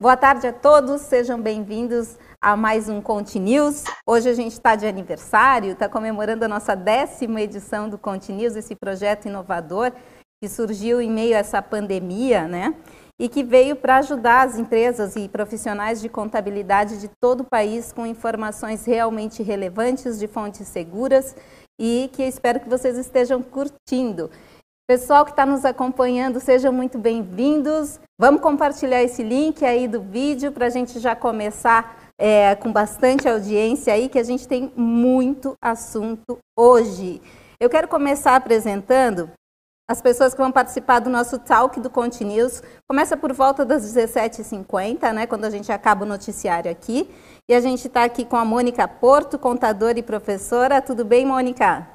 Boa tarde a todos, sejam bem-vindos a mais um Conte News. Hoje a gente está de aniversário, está comemorando a nossa décima edição do Conte News, esse projeto inovador que surgiu em meio a essa pandemia, né? E que veio para ajudar as empresas e profissionais de contabilidade de todo o país com informações realmente relevantes, de fontes seguras e que espero que vocês estejam curtindo. Pessoal que está nos acompanhando, sejam muito bem-vindos. Vamos compartilhar esse link aí do vídeo para a gente já começar é, com bastante audiência aí, que a gente tem muito assunto hoje. Eu quero começar apresentando as pessoas que vão participar do nosso talk do Conte News. Começa por volta das 17h50, né, quando a gente acaba o noticiário aqui. E a gente está aqui com a Mônica Porto, contadora e professora. Tudo bem, Mônica?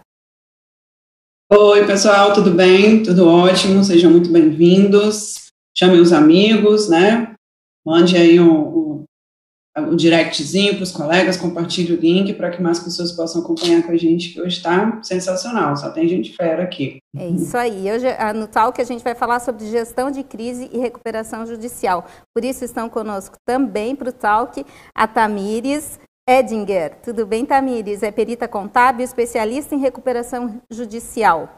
Oi, pessoal, tudo bem? Tudo ótimo, sejam muito bem-vindos. Chamem os amigos, né? Mande aí o, o, directzinho para os colegas, compartilhe o link para que mais pessoas possam acompanhar com a gente, que hoje está sensacional, só tem gente fera aqui. É isso aí. Hoje, no Talk, a gente vai falar sobre gestão de crise e recuperação judicial. Por isso estão conosco também para o Talk a Tamires, Edinger. Tudo bem, Tamires? É perita contábil, especialista em recuperação judicial.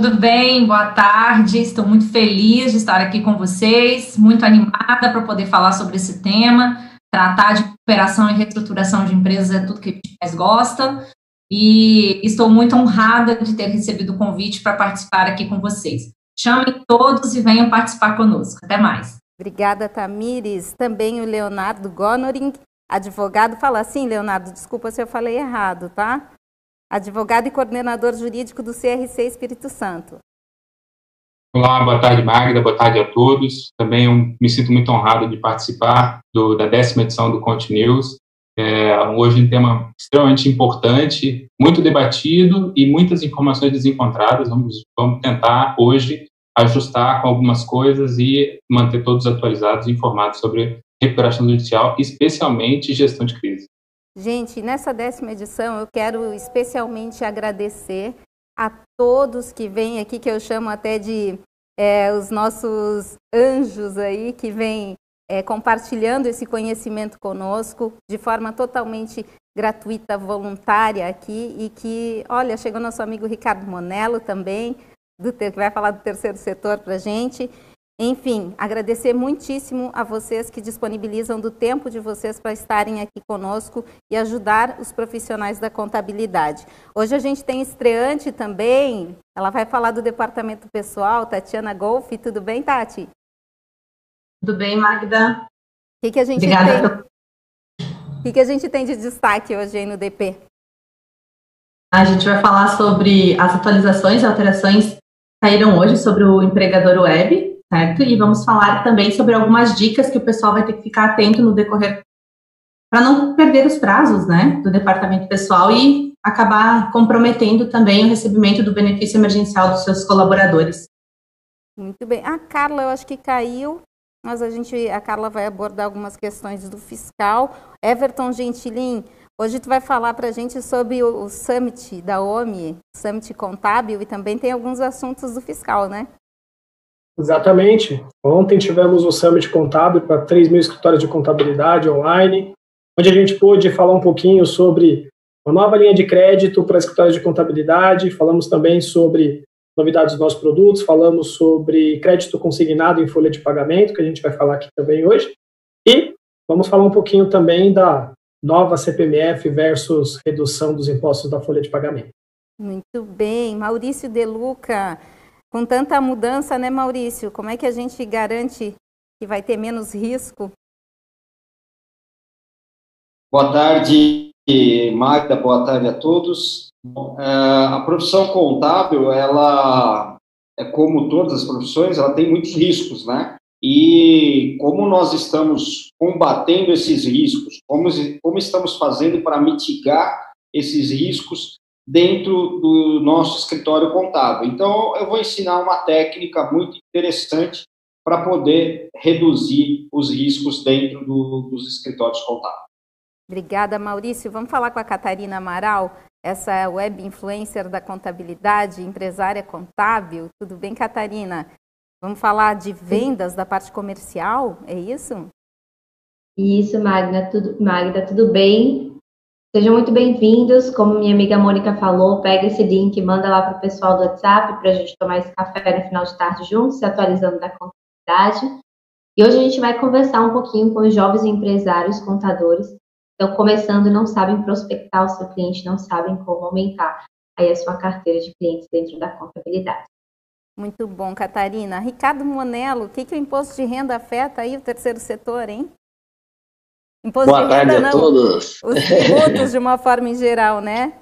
Tudo bem, boa tarde. Estou muito feliz de estar aqui com vocês, muito animada para poder falar sobre esse tema. Tratar de recuperação e reestruturação de empresas é tudo que a gente mais gosta. E estou muito honrada de ter recebido o convite para participar aqui com vocês. Chamem todos e venham participar conosco. Até mais. Obrigada, Tamires. Também o Leonardo Gonoring, Advogado, fala assim, Leonardo, desculpa se eu falei errado, tá? Advogado e coordenador jurídico do CRC Espírito Santo. Olá, boa tarde, Magda, boa tarde a todos. Também me sinto muito honrado de participar do, da décima edição do Conte News. É, hoje um tema extremamente importante, muito debatido e muitas informações desencontradas. Vamos, vamos tentar hoje ajustar com algumas coisas e manter todos atualizados e informados sobre recuperação judicial, especialmente gestão de crise. Gente, nessa décima edição eu quero especialmente agradecer a todos que vêm aqui, que eu chamo até de é, os nossos anjos aí, que vêm é, compartilhando esse conhecimento conosco de forma totalmente gratuita, voluntária aqui, e que, olha, chegou nosso amigo Ricardo Monello também, do, que vai falar do terceiro setor para gente, enfim, agradecer muitíssimo a vocês que disponibilizam do tempo de vocês para estarem aqui conosco e ajudar os profissionais da contabilidade. Hoje a gente tem estreante também, ela vai falar do departamento pessoal, Tatiana Golf. Tudo bem, Tati? Tudo bem, Magda. O que, que a gente Obrigada. tem? O que, que a gente tem de destaque hoje aí no DP? A gente vai falar sobre as atualizações e alterações que saíram hoje sobre o empregador web, certo? E vamos falar também sobre algumas dicas que o pessoal vai ter que ficar atento no decorrer para não perder os prazos, né, do departamento pessoal e acabar comprometendo também o recebimento do benefício emergencial dos seus colaboradores. Muito bem. A Carla, eu acho que caiu, mas a gente, a Carla vai abordar algumas questões do fiscal. Everton Gentilin, hoje tu vai falar para a gente sobre o, o Summit da OMI, Summit Contábil, e também tem alguns assuntos do fiscal, né? Exatamente. Ontem tivemos o Summit Contábil para 3 mil escritórios de contabilidade online, onde a gente pôde falar um pouquinho sobre uma nova linha de crédito para escritórios de contabilidade, falamos também sobre novidades dos nossos produtos, falamos sobre crédito consignado em folha de pagamento, que a gente vai falar aqui também hoje, e vamos falar um pouquinho também da nova CPMF versus redução dos impostos da folha de pagamento. Muito bem. Maurício Deluca, com tanta mudança, né, Maurício? Como é que a gente garante que vai ter menos risco? Boa tarde, Magda. Boa tarde a todos. É, a profissão contábil, ela é como todas as profissões, ela tem muitos riscos, né? E como nós estamos combatendo esses riscos, como, como estamos fazendo para mitigar esses riscos dentro do nosso escritório contábil. Então, eu vou ensinar uma técnica muito interessante para poder reduzir os riscos dentro do, dos escritórios contábeis. Obrigada, Maurício. Vamos falar com a Catarina Amaral, essa web influencer da contabilidade, empresária contábil. Tudo bem, Catarina? Vamos falar de vendas da parte comercial, é isso? Isso, Magda, tudo, Magda, tudo bem? Sejam muito bem-vindos. Como minha amiga Mônica falou, pega esse link, manda lá para o pessoal do WhatsApp para a gente tomar esse café no final de tarde juntos, se atualizando da contabilidade. E hoje a gente vai conversar um pouquinho com os jovens empresários contadores. Estão começando, não sabem prospectar o seu cliente, não sabem como aumentar aí a sua carteira de clientes dentro da contabilidade. Muito bom, Catarina. Ricardo Monello, o que, que o imposto de renda afeta aí o terceiro setor, hein? Imposto Boa tarde a não, todos. Os tributos de uma forma em geral, né?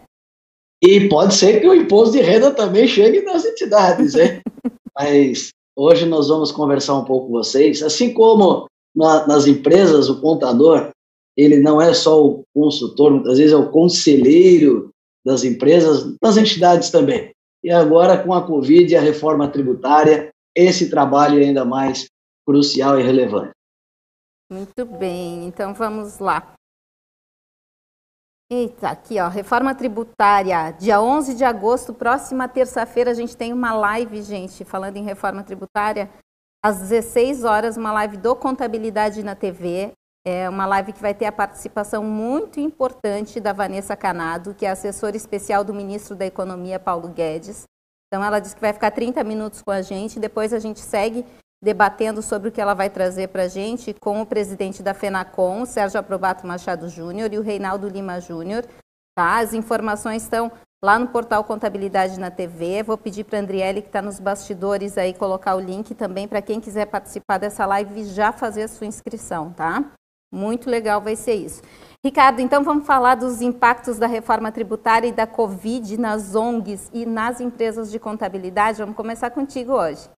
E pode ser que o imposto de renda também chegue nas entidades, né? Mas Hoje nós vamos conversar um pouco com vocês. Assim como na, nas empresas, o contador, ele não é só o consultor, muitas vezes é o conselheiro das empresas, das entidades também. E agora, com a Covid e a reforma tributária, esse trabalho é ainda mais crucial e relevante. Muito bem, então vamos lá. Eita, aqui ó, reforma tributária, dia 11 de agosto, próxima terça-feira a gente tem uma live, gente, falando em reforma tributária, às 16 horas, uma live do Contabilidade na TV, é uma live que vai ter a participação muito importante da Vanessa Canado, que é assessora especial do ministro da Economia, Paulo Guedes. Então ela disse que vai ficar 30 minutos com a gente, depois a gente segue debatendo sobre o que ela vai trazer para a gente com o presidente da FENACOM, Sérgio Aprobato Machado Júnior, e o Reinaldo Lima Júnior. Tá? As informações estão lá no portal Contabilidade na TV. Vou pedir para a Andriele, que está nos bastidores, aí colocar o link também para quem quiser participar dessa live já fazer a sua inscrição, tá? Muito legal vai ser isso. Ricardo, então vamos falar dos impactos da reforma tributária e da Covid nas ONGs e nas empresas de contabilidade. Vamos começar contigo hoje.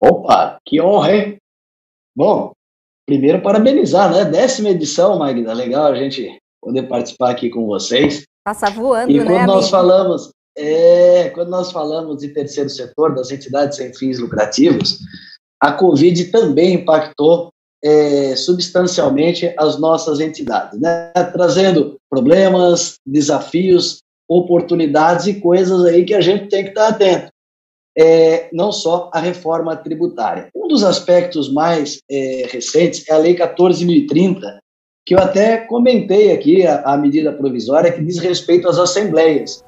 Opa, que honra, hein? Bom, primeiro parabenizar, né? Décima edição, Magda. Legal a gente poder participar aqui com vocês. Passa voando, e né? quando nós falamos, é, quando nós falamos de terceiro setor, das entidades sem fins lucrativos, a Covid também impactou é, substancialmente as nossas entidades, né? trazendo problemas, desafios, oportunidades e coisas aí que a gente tem que estar atento é, não só a reforma tributária. Um dos aspectos mais é, recentes é a Lei 14.030, que eu até comentei aqui, a, a medida provisória que diz respeito às assembleias.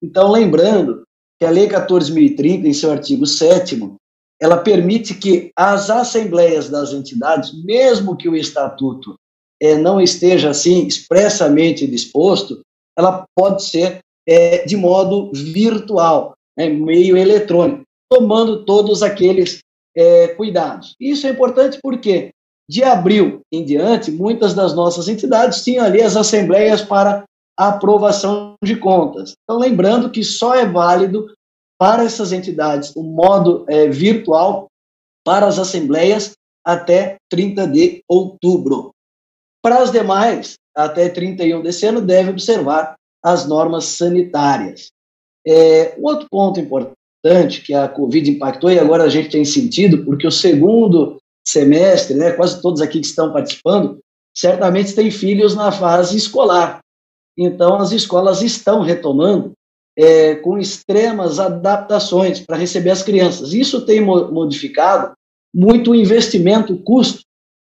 Então, lembrando que a Lei 14.030, em seu artigo 7 ela permite que as assembleias das entidades, mesmo que o estatuto é, não esteja assim expressamente disposto, ela pode ser é, de modo virtual né, meio eletrônico, tomando todos aqueles é, cuidados. Isso é importante porque, de abril em diante, muitas das nossas entidades tinham ali as assembleias para aprovação de contas. Então, lembrando que só é válido para essas entidades o modo é, virtual para as assembleias até 30 de outubro. Para as demais, até 31 desse ano, deve observar as normas sanitárias. É, outro ponto importante que a Covid impactou, e agora a gente tem sentido, porque o segundo semestre, né, quase todos aqui que estão participando, certamente têm filhos na fase escolar. Então, as escolas estão retomando é, com extremas adaptações para receber as crianças. Isso tem modificado muito o investimento, o custo.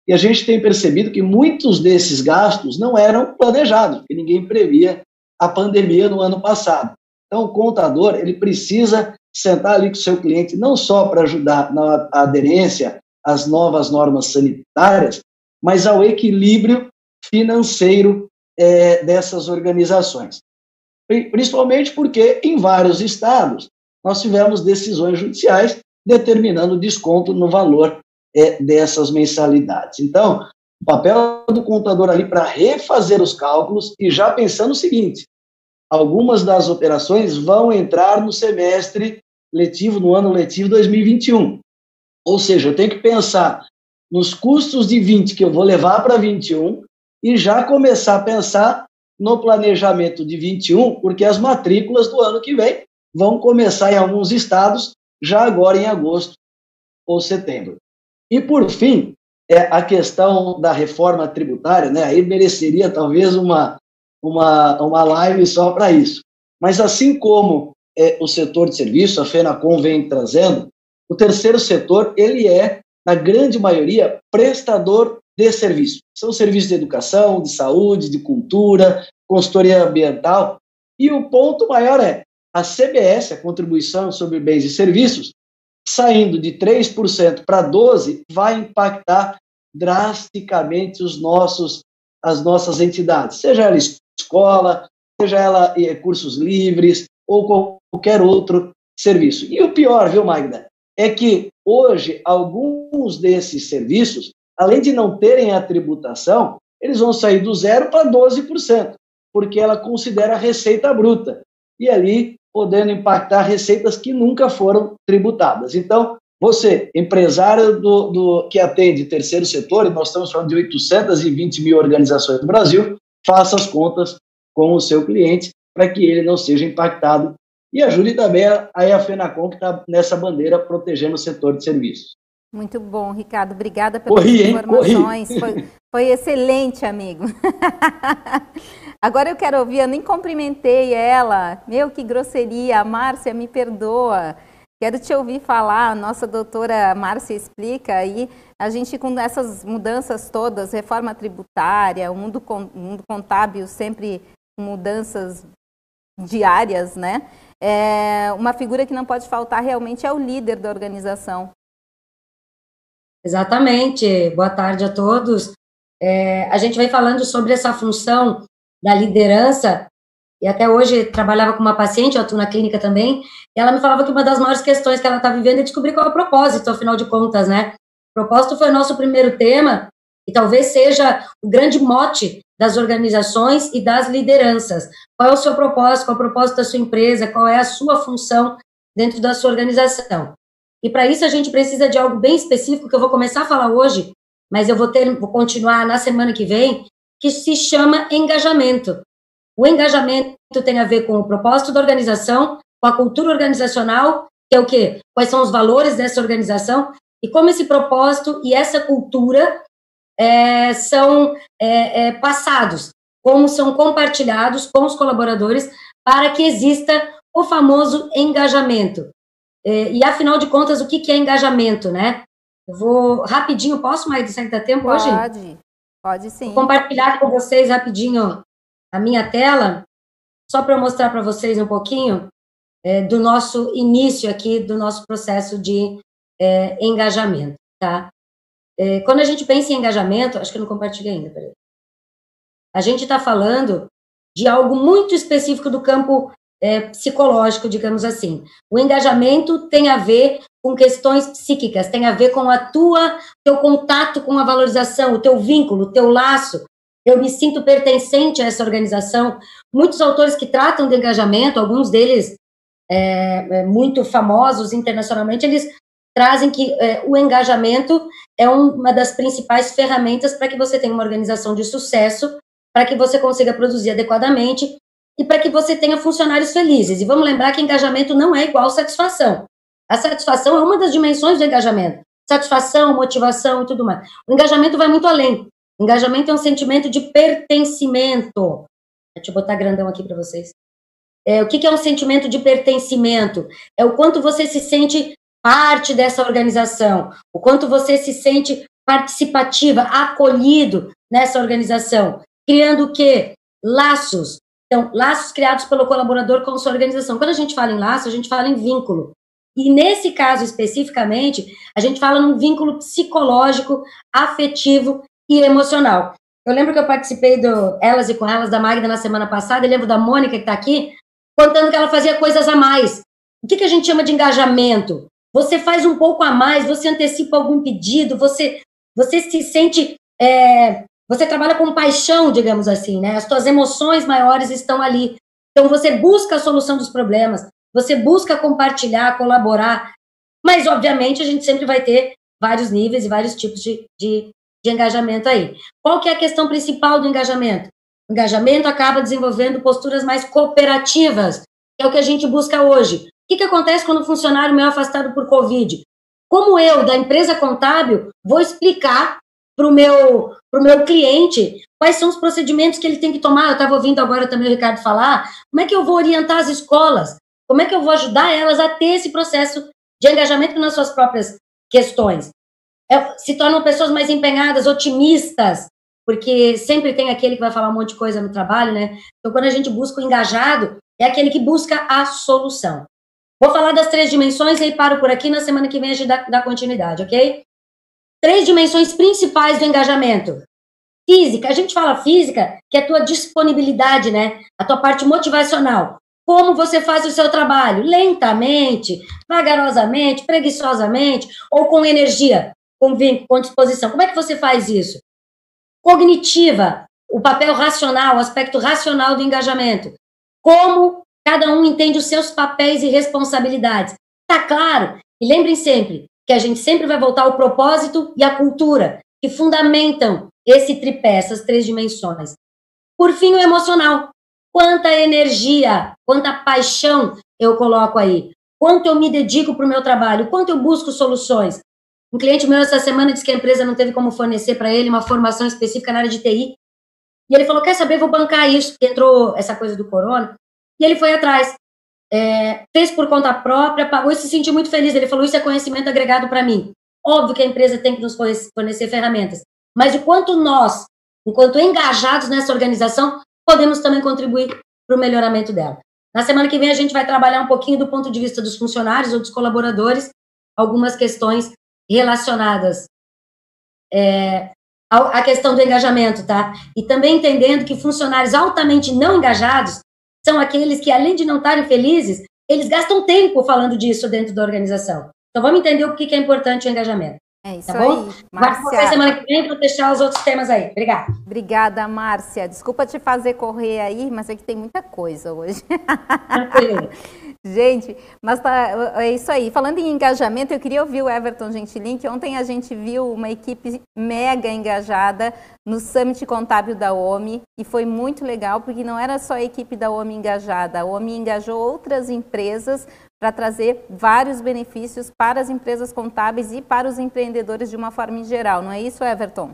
E a gente tem percebido que muitos desses gastos não eram planejados, porque ninguém previa a pandemia no ano passado. Então, o contador ele precisa sentar ali com o seu cliente, não só para ajudar na aderência às novas normas sanitárias, mas ao equilíbrio financeiro é, dessas organizações. Principalmente porque, em vários estados, nós tivemos decisões judiciais determinando desconto no valor é, dessas mensalidades. Então, o papel do contador ali para refazer os cálculos e já pensando o seguinte: algumas das operações vão entrar no semestre letivo, no ano letivo 2021. Ou seja, eu tenho que pensar nos custos de 20 que eu vou levar para 21 e já começar a pensar no planejamento de 21, porque as matrículas do ano que vem vão começar em alguns estados já agora em agosto ou setembro. E por fim, é a questão da reforma tributária, né? Aí mereceria talvez uma uma, uma live só para isso. Mas assim como é, o setor de serviço, a FENACOM vem trazendo, o terceiro setor, ele é, na grande maioria, prestador de serviço. São serviços de educação, de saúde, de cultura, consultoria ambiental. E o ponto maior é a CBS, a contribuição sobre bens e serviços, saindo de 3% para 12%, vai impactar drasticamente os nossos, as nossas entidades, seja ela escola, seja ela eh, cursos livres ou qualquer outro serviço. E o pior, viu, Magda, é que hoje alguns desses serviços, além de não terem a tributação, eles vão sair do zero para 12%, porque ela considera a receita bruta. E ali podendo impactar receitas que nunca foram tributadas. Então, você, empresário do, do, que atende terceiro setor, e nós estamos falando de 820 mil organizações no Brasil, faça as contas com o seu cliente para que ele não seja impactado e ajude também a, a FENACOM, que está nessa bandeira protegendo o setor de serviços. Muito bom, Ricardo. Obrigada pelas Corri, informações. Foi, foi, excelente, amigo. Agora eu quero ouvir, eu nem cumprimentei ela. Meu, que grosseria. Márcia, me perdoa. Quero te ouvir falar, a nossa doutora Márcia explica aí, a gente com essas mudanças todas, reforma tributária, o mundo, mundo contábil sempre mudanças diárias, né? É, uma figura que não pode faltar realmente é o líder da organização. Exatamente. Boa tarde a todos. É, a gente vem falando sobre essa função da liderança e até hoje trabalhava com uma paciente, eu atuo na clínica também, e ela me falava que uma das maiores questões que ela está vivendo é descobrir qual é o propósito, afinal de contas, né? O propósito foi o nosso primeiro tema, e talvez seja o grande mote das organizações e das lideranças. Qual é o seu propósito, qual é o propósito da sua empresa, qual é a sua função dentro da sua organização. E para isso a gente precisa de algo bem específico que eu vou começar a falar hoje, mas eu vou ter, vou continuar na semana que vem, que se chama engajamento. O engajamento tem a ver com o propósito da organização, com a cultura organizacional, que é o quê? Quais são os valores dessa organização e como esse propósito e essa cultura é, são é, é, passados, como são compartilhados com os colaboradores para que exista o famoso engajamento. É, e afinal de contas, o que, que é engajamento, né? Eu vou rapidinho, posso mais de 60 tempo pode, hoje? Pode, pode sim. Vou compartilhar com vocês rapidinho a minha tela, só para mostrar para vocês um pouquinho é, do nosso início aqui, do nosso processo de é, engajamento, tá? É, quando a gente pensa em engajamento, acho que eu não compartilhei ainda, peraí. A gente está falando de algo muito específico do campo é, psicológico, digamos assim. O engajamento tem a ver com questões psíquicas, tem a ver com a tua, teu contato com a valorização, o teu vínculo, o teu laço, eu me sinto pertencente a essa organização. Muitos autores que tratam de engajamento, alguns deles é, é, muito famosos internacionalmente, eles trazem que é, o engajamento é uma das principais ferramentas para que você tenha uma organização de sucesso, para que você consiga produzir adequadamente e para que você tenha funcionários felizes. E vamos lembrar que engajamento não é igual satisfação. A satisfação é uma das dimensões do engajamento. Satisfação, motivação e tudo mais. O engajamento vai muito além. Engajamento é um sentimento de pertencimento. Deixa eu botar grandão aqui para vocês. É, o que, que é um sentimento de pertencimento? É o quanto você se sente parte dessa organização, o quanto você se sente participativa, acolhido nessa organização, criando o quê? Laços. Então, laços criados pelo colaborador com sua organização. Quando a gente fala em laço, a gente fala em vínculo. E nesse caso especificamente, a gente fala num vínculo psicológico, afetivo e emocional. Eu lembro que eu participei do Elas e com Elas da Magda na semana passada, e lembro da Mônica que está aqui, contando que ela fazia coisas a mais. O que, que a gente chama de engajamento? Você faz um pouco a mais, você antecipa algum pedido, você, você se sente. É, você trabalha com paixão, digamos assim, né? As suas emoções maiores estão ali. Então você busca a solução dos problemas, você busca compartilhar, colaborar, mas obviamente a gente sempre vai ter vários níveis e vários tipos de, de de engajamento aí. Qual que é a questão principal do engajamento? O engajamento acaba desenvolvendo posturas mais cooperativas, que é o que a gente busca hoje. O que, que acontece quando o funcionário meu é afastado por Covid? Como eu, da empresa contábil, vou explicar para o meu, pro meu cliente quais são os procedimentos que ele tem que tomar? Eu estava ouvindo agora também o Ricardo falar. Como é que eu vou orientar as escolas? Como é que eu vou ajudar elas a ter esse processo de engajamento nas suas próprias questões. É, se tornam pessoas mais empenhadas, otimistas, porque sempre tem aquele que vai falar um monte de coisa no trabalho, né? Então, quando a gente busca o engajado, é aquele que busca a solução. Vou falar das três dimensões e aí paro por aqui. Na semana que vem a gente dá, dá continuidade, ok? Três dimensões principais do engajamento. Física, a gente fala física, que é a tua disponibilidade, né? A tua parte motivacional. Como você faz o seu trabalho? Lentamente, vagarosamente, preguiçosamente ou com energia, com, com disposição. Como é que você faz isso? Cognitiva, o papel racional, o aspecto racional do engajamento. Como cada um entende os seus papéis e responsabilidades. Tá claro? E lembrem sempre que a gente sempre vai voltar ao propósito e à cultura, que fundamentam esse tripé, essas três dimensões. Por fim, o emocional. Quanta energia, quanta paixão eu coloco aí. Quanto eu me dedico para o meu trabalho, quanto eu busco soluções. Um cliente meu essa semana disse que a empresa não teve como fornecer para ele uma formação específica na área de TI. E ele falou: Quer saber, vou bancar isso, porque entrou essa coisa do corona. E ele foi atrás. É, fez por conta própria, pagou e se sentiu muito feliz. Ele falou: Isso é conhecimento agregado para mim. Óbvio que a empresa tem que nos fornecer ferramentas, mas o quanto nós, enquanto engajados nessa organização, podemos também contribuir para o melhoramento dela. Na semana que vem, a gente vai trabalhar um pouquinho do ponto de vista dos funcionários ou dos colaboradores, algumas questões relacionadas é, à questão do engajamento, tá? E também entendendo que funcionários altamente não engajados são aqueles que, além de não estarem felizes, eles gastam tempo falando disso dentro da organização. Então, vamos entender o que é importante o engajamento. É isso tá bom? aí, Márcia. Vai semana que vem para fechar os outros temas aí. Obrigada. Obrigada, Márcia. Desculpa te fazer correr aí, mas é que tem muita coisa hoje. Gente, mas tá, é isso aí. Falando em engajamento, eu queria ouvir o Everton Gentilin, que ontem a gente viu uma equipe mega engajada no Summit Contábil da OMI e foi muito legal, porque não era só a equipe da OMI engajada, a OMI engajou outras empresas para trazer vários benefícios para as empresas contábeis e para os empreendedores de uma forma em geral, não é isso, Everton?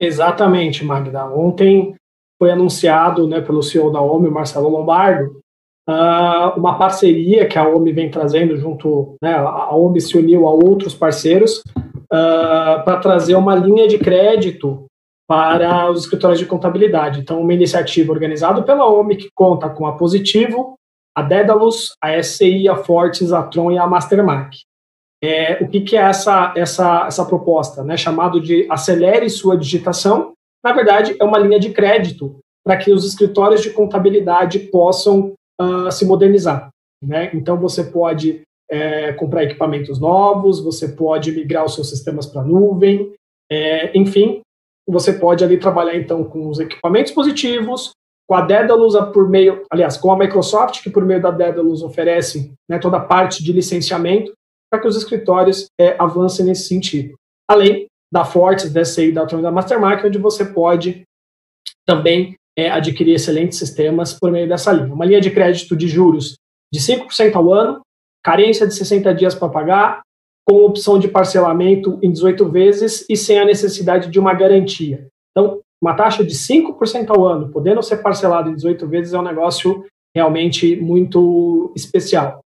Exatamente, Magda. Ontem foi anunciado né, pelo CEO da OMI, Marcelo Lombardo, uh, uma parceria que a OMI vem trazendo junto, né, a OMI se uniu a outros parceiros uh, para trazer uma linha de crédito para os escritórios de contabilidade. Então, uma iniciativa organizada pela OMI que conta com a Positivo, a Dedalus, a SCI, a Fortes, a Tron e a Mastermark. É, o que, que, é essa, essa, essa proposta? Né, chamado de acelere sua digitação. Na verdade, é uma linha de crédito para que os escritórios de contabilidade possam uh, se modernizar. Né? Então, você pode é, comprar equipamentos novos, você pode migrar os seus sistemas para a nuvem, é, enfim, você pode ali trabalhar então com os equipamentos positivos, com a Daedalus por meio, aliás, com a Microsoft, que por meio da Daedalus oferece né, toda a parte de licenciamento para que os escritórios é, avancem nesse sentido. Além da Fortes, da SI, da da Mastermark, onde você pode também é, adquirir excelentes sistemas por meio dessa linha. Uma linha de crédito de juros de 5% ao ano, carência de 60 dias para pagar, com opção de parcelamento em 18 vezes e sem a necessidade de uma garantia. Então, uma taxa de 5% ao ano, podendo ser parcelado em 18 vezes, é um negócio realmente muito especial.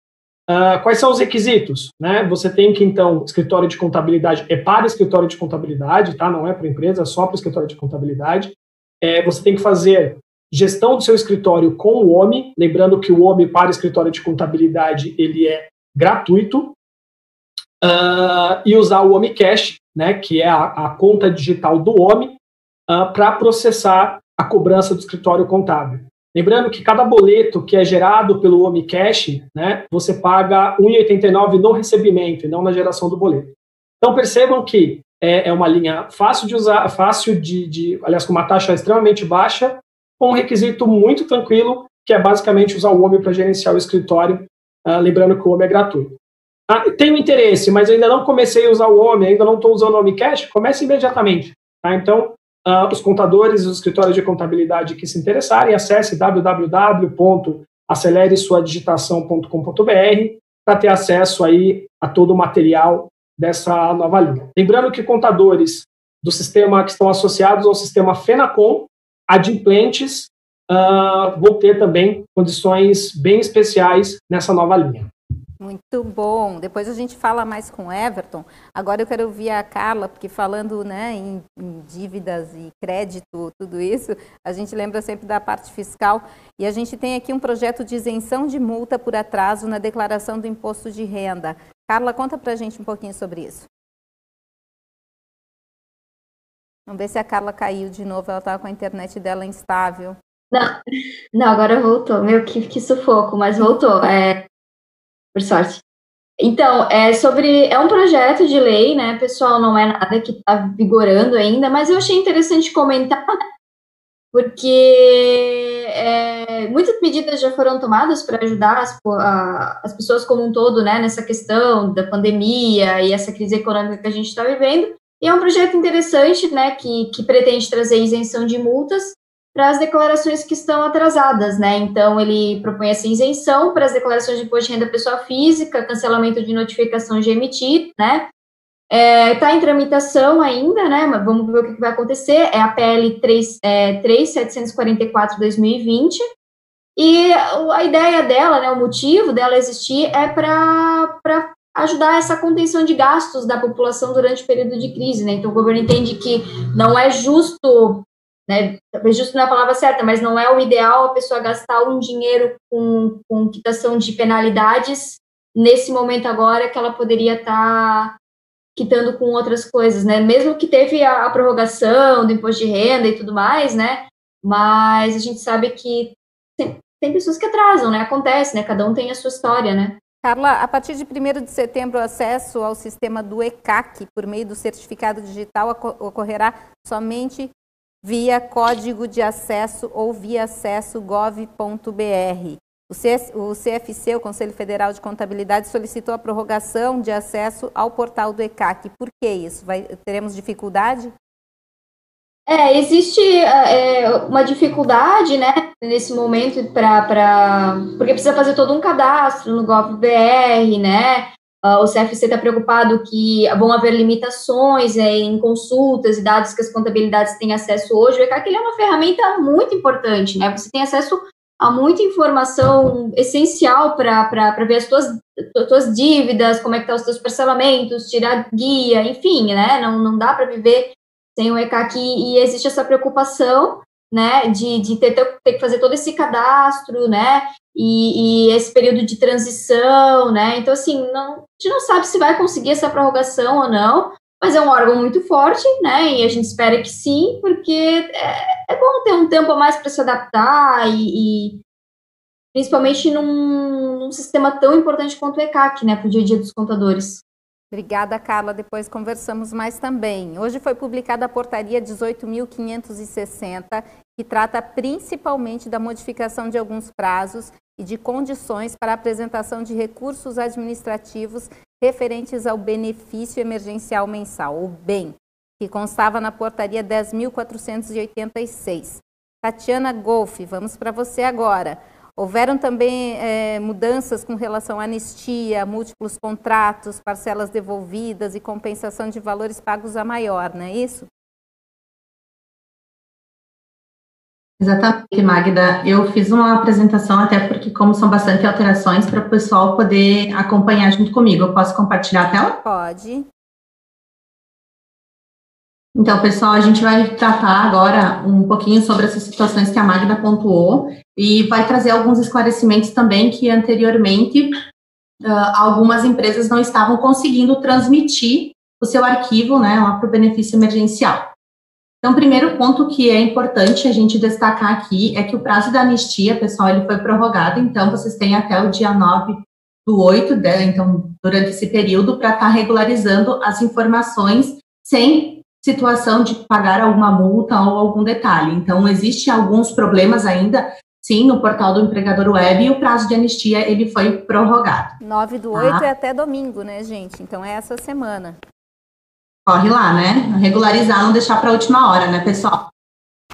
Uh, quais são os requisitos? Né? Você tem que, então, escritório de contabilidade é para escritório de contabilidade, tá? não é para empresa, é só para escritório de contabilidade é, você tem que fazer gestão do seu escritório com o OMI, lembrando que o OMI para escritório de contabilidade ele é gratuito, uh, e usar o OMI Cash, né, que é a, a conta digital do OMI, uh, para processar a cobrança do escritório contábil. Lembrando que cada boleto que é gerado pelo OMI Cash, né, você paga R$ 1,89 no recebimento e não na geração do boleto. Então percebam que é, é uma linha fácil de usar, fácil de, de, aliás, com uma taxa extremamente baixa, com um requisito muito tranquilo, que é basicamente usar o OMI para gerenciar o escritório, uh, lembrando que o OMI é gratuito. Ah, tenho interesse, mas ainda não comecei a usar o OMI, ainda não estou usando o OMI Cash, comece imediatamente. Tá? Então, uh, os contadores os escritórios de contabilidade que se interessarem, acesse www.aceleresuadigitação.com.br para ter acesso aí a todo o material dessa nova linha. Lembrando que contadores do sistema que estão associados ao sistema FENACOM, adimplentes, uh, vão ter também condições bem especiais nessa nova linha. Muito bom. Depois a gente fala mais com Everton. Agora eu quero ouvir a Carla, porque falando né, em, em, dívidas e crédito, tudo isso, a gente lembra sempre da parte fiscal. E a gente tem aqui um projeto de isenção de multa por atraso na declaração do imposto de renda. Carla, conta para a gente um pouquinho sobre isso. Vamos ver se a Carla caiu de novo, ela estava com a internet dela instável. Não, não agora voltou. Meu, que, que sufoco, mas voltou. É, por sorte. Então, é sobre. É um projeto de lei, né, pessoal? Não é nada que está vigorando ainda, mas eu achei interessante comentar, né, porque é, muitas medidas já foram tomadas para ajudar as, a, as pessoas como um todo, né, nessa questão da pandemia e essa crise econômica que a gente está vivendo. E é um projeto interessante, né, que, que pretende trazer isenção de multas para as declarações que estão atrasadas, né? Então, ele propõe essa isenção para as declarações de imposto de renda pessoa física, cancelamento de notificação emitir, né? Está é, tá em tramitação ainda, né? Mas vamos ver o que vai acontecer. É a PL 3, é, 3744-2020. E a ideia dela, né, o motivo dela existir é para ajudar essa contenção de gastos da população durante o período de crise, né? Então, o governo entende que não é justo né? Talvez justo não é a palavra certa, mas não é o ideal a pessoa gastar um dinheiro com, com quitação de penalidades nesse momento agora que ela poderia estar tá quitando com outras coisas, né? Mesmo que teve a, a, prorrogação do imposto de renda e tudo mais, né? Mas a gente sabe que tem, tem pessoas que atrasam, né? Acontece, né? Cada um tem a sua história, né? Carla, a partir de 1 de setembro, o acesso ao sistema do ECAC por meio do certificado digital ocorrerá somente via código de acesso ou via acesso gov.br. O, CFC, o Conselho Federal de Contabilidade, solicitou a prorrogação de acesso ao portal do ECAC. Por que isso? Vai, teremos dificuldade? É, existe é, uma dificuldade, né, nesse momento, para. Porque precisa fazer todo um cadastro no GovBR, né? Uh, o CFC está preocupado que vão haver limitações é, em consultas e dados que as contabilidades têm acesso hoje. O ECAC é uma ferramenta muito importante, né? Você tem acesso a muita informação essencial para ver as tuas, tuas dívidas, como é que estão tá os teus parcelamentos, tirar guia, enfim, né? Não, não dá para viver sem o ECAC e existe essa preocupação, né, de, de ter, ter que fazer todo esse cadastro, né, e, e, esse período de transição, né? Então, assim, não, a gente não sabe se vai conseguir essa prorrogação ou não, mas é um órgão muito forte, né? E a gente espera que sim, porque é, é bom ter um tempo a mais para se adaptar e, e principalmente num, num, sistema tão importante quanto o ECAC, né, para o dia a dia dos contadores. Obrigada, Carla. Depois conversamos mais também. Hoje foi publicada a portaria 18.560, que trata principalmente da modificação de alguns prazos e de condições para a apresentação de recursos administrativos referentes ao benefício emergencial mensal, o BEM, que constava na portaria 10.486. Tatiana Golfe, vamos para você agora. Houveram também é, mudanças com relação à anistia, múltiplos contratos, parcelas devolvidas e compensação de valores pagos a maior, não é isso? Exatamente, Magda. Eu fiz uma apresentação, até porque, como são bastante alterações, para o pessoal poder acompanhar junto comigo. Eu posso compartilhar a tela? Pode. Então, pessoal, a gente vai tratar agora um pouquinho sobre essas situações que a Magda pontuou e vai trazer alguns esclarecimentos também que anteriormente uh, algumas empresas não estavam conseguindo transmitir o seu arquivo né, lá para o benefício emergencial. Então, o primeiro ponto que é importante a gente destacar aqui é que o prazo da anistia, pessoal, ele foi prorrogado, então vocês têm até o dia 9 do 8, né, então, durante esse período, para estar tá regularizando as informações sem situação de pagar alguma multa ou algum detalhe. Então, existe alguns problemas ainda, sim, no portal do empregador web e o prazo de anistia, ele foi prorrogado. 9 do 8 tá? é até domingo, né, gente? Então, é essa semana corre lá, né? Regularizar, não deixar para a última hora, né, pessoal?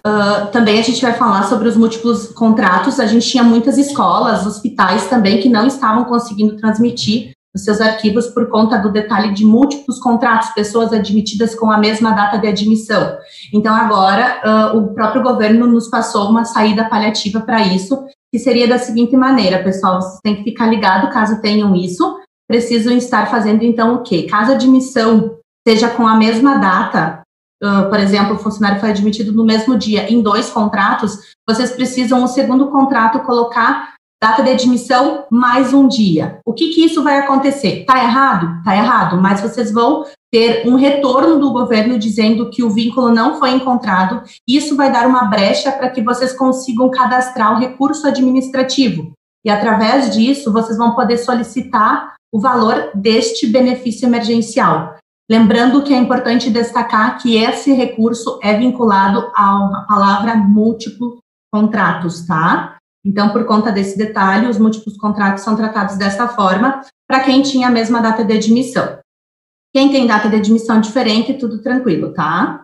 Uh, também a gente vai falar sobre os múltiplos contratos. A gente tinha muitas escolas, hospitais também que não estavam conseguindo transmitir os seus arquivos por conta do detalhe de múltiplos contratos, pessoas admitidas com a mesma data de admissão. Então, agora, uh, o próprio governo nos passou uma saída paliativa para isso, que seria da seguinte maneira, pessoal, vocês têm que ficar ligado caso tenham isso, precisam estar fazendo então o quê? Caso a admissão seja com a mesma data, uh, por exemplo, o funcionário foi admitido no mesmo dia em dois contratos, vocês precisam o segundo contrato colocar data de admissão mais um dia. O que que isso vai acontecer? Tá errado? Tá errado, mas vocês vão ter um retorno do governo dizendo que o vínculo não foi encontrado. Isso vai dar uma brecha para que vocês consigam cadastrar o recurso administrativo. E através disso, vocês vão poder solicitar o valor deste benefício emergencial. Lembrando que é importante destacar que esse recurso é vinculado à palavra múltiplo contratos, tá? Então, por conta desse detalhe, os múltiplos contratos são tratados dessa forma para quem tinha a mesma data de admissão. Quem tem data de admissão diferente, tudo tranquilo, tá?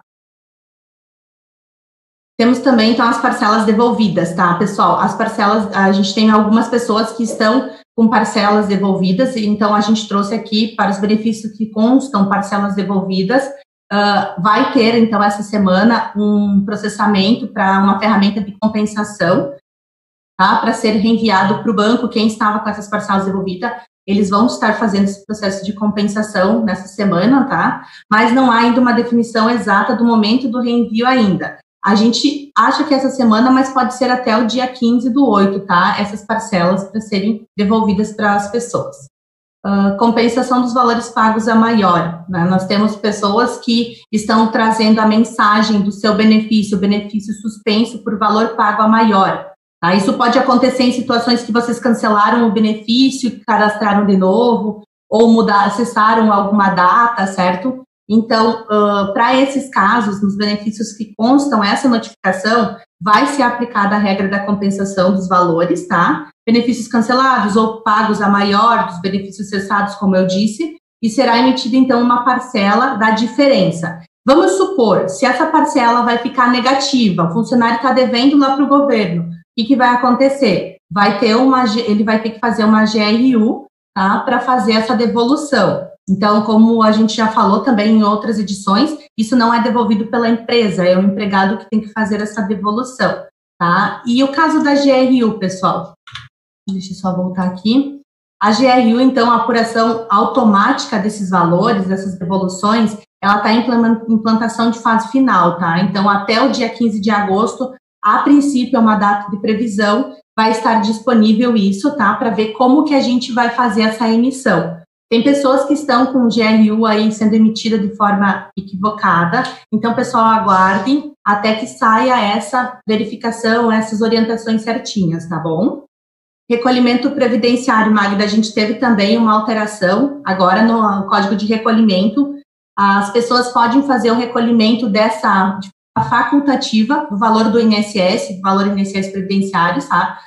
Temos também, então, as parcelas devolvidas, tá, pessoal? As parcelas, a gente tem algumas pessoas que estão com parcelas devolvidas, então a gente trouxe aqui para os benefícios que constam parcelas devolvidas, uh, vai ter, então, essa semana, um processamento para uma ferramenta de compensação, tá? Para ser reenviado para o banco quem estava com essas parcelas devolvidas. Eles vão estar fazendo esse processo de compensação nessa semana, tá? Mas não há ainda uma definição exata do momento do reenvio ainda. A gente acha que essa semana, mas pode ser até o dia 15 do 8, tá? Essas parcelas para serem devolvidas para as pessoas. Uh, compensação dos valores pagos é maior. Né? Nós temos pessoas que estão trazendo a mensagem do seu benefício, benefício suspenso por valor pago a maior. Tá? Isso pode acontecer em situações que vocês cancelaram o benefício, cadastraram de novo, ou mudar, acessaram alguma data, certo? Então, uh, para esses casos, nos benefícios que constam essa notificação, vai ser aplicada a regra da compensação dos valores, tá? Benefícios cancelados ou pagos a maior dos benefícios cessados, como eu disse, e será emitida então uma parcela da diferença. Vamos supor, se essa parcela vai ficar negativa, o funcionário está devendo lá para o governo, que, que vai acontecer? Vai ter uma, ele vai ter que fazer uma GRU, tá, para fazer essa devolução. Então, como a gente já falou também em outras edições, isso não é devolvido pela empresa, é o empregado que tem que fazer essa devolução, tá? E o caso da GRU, pessoal, deixa eu só voltar aqui. A GRU, então, a apuração automática desses valores, dessas devoluções, ela está em implantação de fase final, tá? Então, até o dia 15 de agosto, a princípio é uma data de previsão, vai estar disponível isso, tá? Para ver como que a gente vai fazer essa emissão. Tem pessoas que estão com o GRU aí sendo emitida de forma equivocada, então, pessoal, aguardem até que saia essa verificação, essas orientações certinhas, tá bom? Recolhimento previdenciário, Magda, a gente teve também uma alteração agora no código de recolhimento. As pessoas podem fazer o recolhimento dessa a facultativa do valor do INSS, valor INSS previdenciário, tá?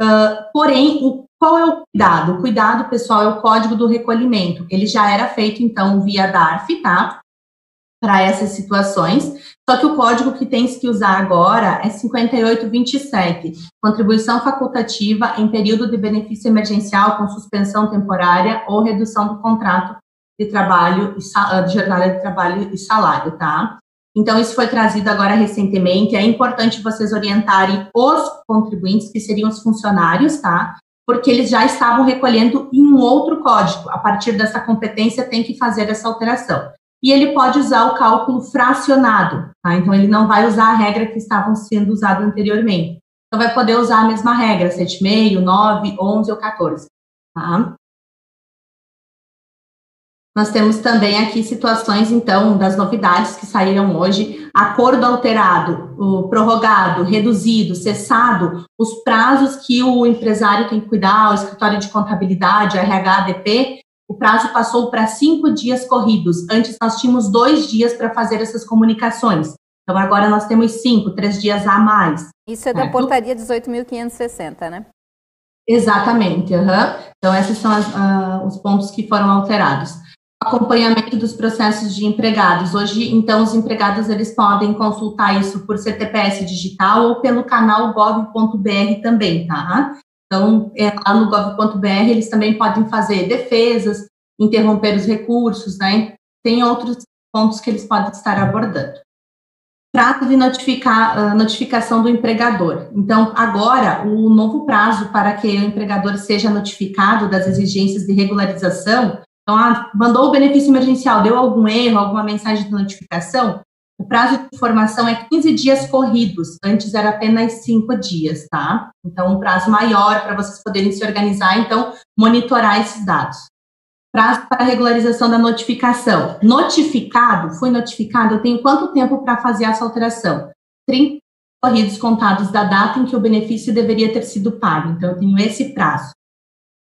Uh, porém, o, qual é o cuidado? O cuidado, pessoal, é o código do recolhimento. Ele já era feito, então, via DARF, tá? Para essas situações. Só que o código que tem que usar agora é 5827, contribuição facultativa em período de benefício emergencial com suspensão temporária ou redução do contrato de trabalho, de jornada de trabalho e salário, tá? Então, isso foi trazido agora recentemente. É importante vocês orientarem os contribuintes, que seriam os funcionários, tá? Porque eles já estavam recolhendo em um outro código. A partir dessa competência, tem que fazer essa alteração. E ele pode usar o cálculo fracionado, tá? Então, ele não vai usar a regra que estavam sendo usada anteriormente. Então, vai poder usar a mesma regra, 7,5, 9, 11 ou 14, tá? Nós temos também aqui situações, então, das novidades que saíram hoje: acordo alterado, o prorrogado, reduzido, cessado, os prazos que o empresário tem que cuidar, o escritório de contabilidade, RH, ADP, o prazo passou para cinco dias corridos. Antes nós tínhamos dois dias para fazer essas comunicações. Então agora nós temos cinco, três dias a mais. Isso é da portaria 18.560, né? Exatamente. Uhum. Então esses são as, uh, os pontos que foram alterados acompanhamento dos processos de empregados. Hoje, então, os empregados eles podem consultar isso por CTPS digital ou pelo canal gov.br também, tá? Então, é, lá no gov.br eles também podem fazer defesas, interromper os recursos, né? Tem outros pontos que eles podem estar abordando. prazo de notificar, uh, notificação do empregador. Então, agora, o novo prazo para que o empregador seja notificado das exigências de regularização, então, ah, mandou o benefício emergencial, deu algum erro, alguma mensagem de notificação, o prazo de informação é 15 dias corridos, antes era apenas 5 dias, tá? Então, um prazo maior para vocês poderem se organizar, então, monitorar esses dados. Prazo para regularização da notificação. Notificado, fui notificado, eu tenho quanto tempo para fazer essa alteração? 30 corridos contados da data em que o benefício deveria ter sido pago. Então, eu tenho esse prazo.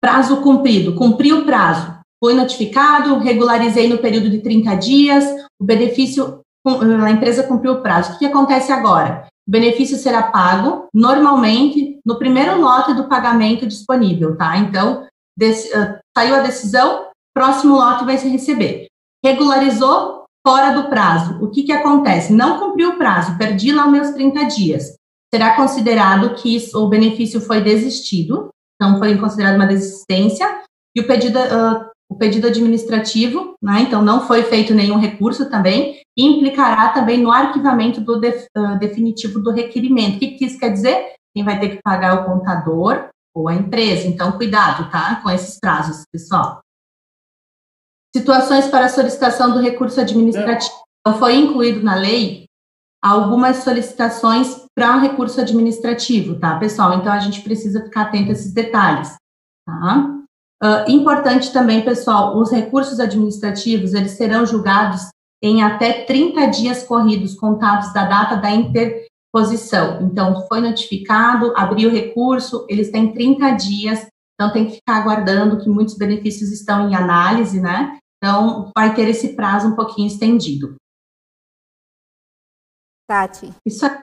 Prazo cumprido, cumpri o prazo. Fui notificado, regularizei no período de 30 dias, o benefício, a empresa cumpriu o prazo. O que acontece agora? O benefício será pago normalmente no primeiro lote do pagamento disponível, tá? Então, uh, saiu a decisão, próximo lote vai se receber. Regularizou fora do prazo. O que, que acontece? Não cumpriu o prazo, perdi lá meus 30 dias. Será considerado que o benefício foi desistido, então foi considerado uma desistência, e o pedido, uh, o pedido administrativo, né, então não foi feito nenhum recurso também, e implicará também no arquivamento do def, uh, definitivo do requerimento. O que, isso quer dizer? Quem vai ter que pagar o contador ou a empresa. Então, cuidado, tá? Com esses prazos, pessoal. Situações para solicitação do recurso administrativo. Então, foi incluído na lei algumas solicitações para recurso administrativo, tá, pessoal? Então, a gente precisa ficar atento a esses detalhes, tá? Uh, importante também, pessoal, os recursos administrativos, eles serão julgados em até 30 dias corridos, contados da data da interposição. Então, foi notificado, abriu o recurso, eles têm 30 dias, então tem que ficar aguardando que muitos benefícios estão em análise, né? Então, vai ter esse prazo um pouquinho estendido. Tati. Isso é...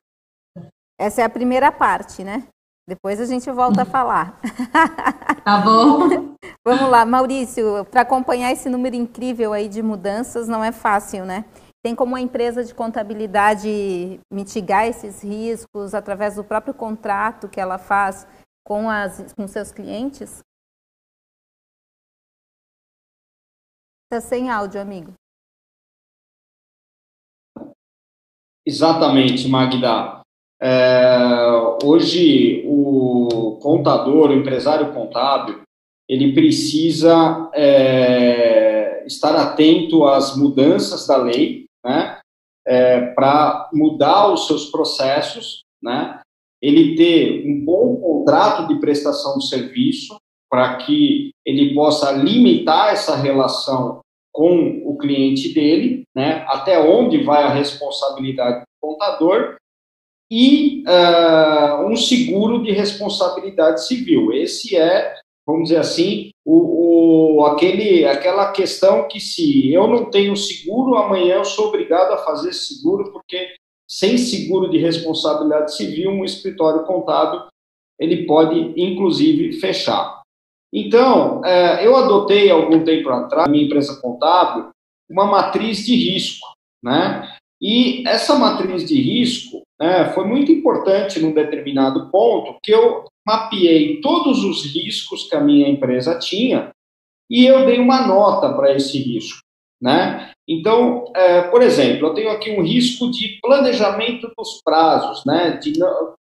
Essa é a primeira parte, né? Depois a gente volta a falar. Tá bom. Vamos lá, Maurício, para acompanhar esse número incrível aí de mudanças não é fácil, né? Tem como a empresa de contabilidade mitigar esses riscos através do próprio contrato que ela faz com, as, com seus clientes? Está sem áudio, amigo. Exatamente, Magda. É, hoje, o contador, o empresário contábil, ele precisa é, estar atento às mudanças da lei, né, é, para mudar os seus processos, né, ele ter um bom contrato de prestação de serviço, para que ele possa limitar essa relação com o cliente dele, né, até onde vai a responsabilidade do contador, e uh, um seguro de responsabilidade civil. Esse é, vamos dizer assim, o, o, aquele, aquela questão que se eu não tenho seguro, amanhã eu sou obrigado a fazer seguro, porque sem seguro de responsabilidade civil, um escritório contábil ele pode, inclusive, fechar. Então, é, eu adotei algum tempo atrás, minha empresa contábil, uma matriz de risco, né? E essa matriz de risco né, foi muito importante num determinado ponto, que eu mapeei todos os riscos que a minha empresa tinha e eu dei uma nota para esse risco, né? Então, é, por exemplo, eu tenho aqui um risco de planejamento dos prazos, né? De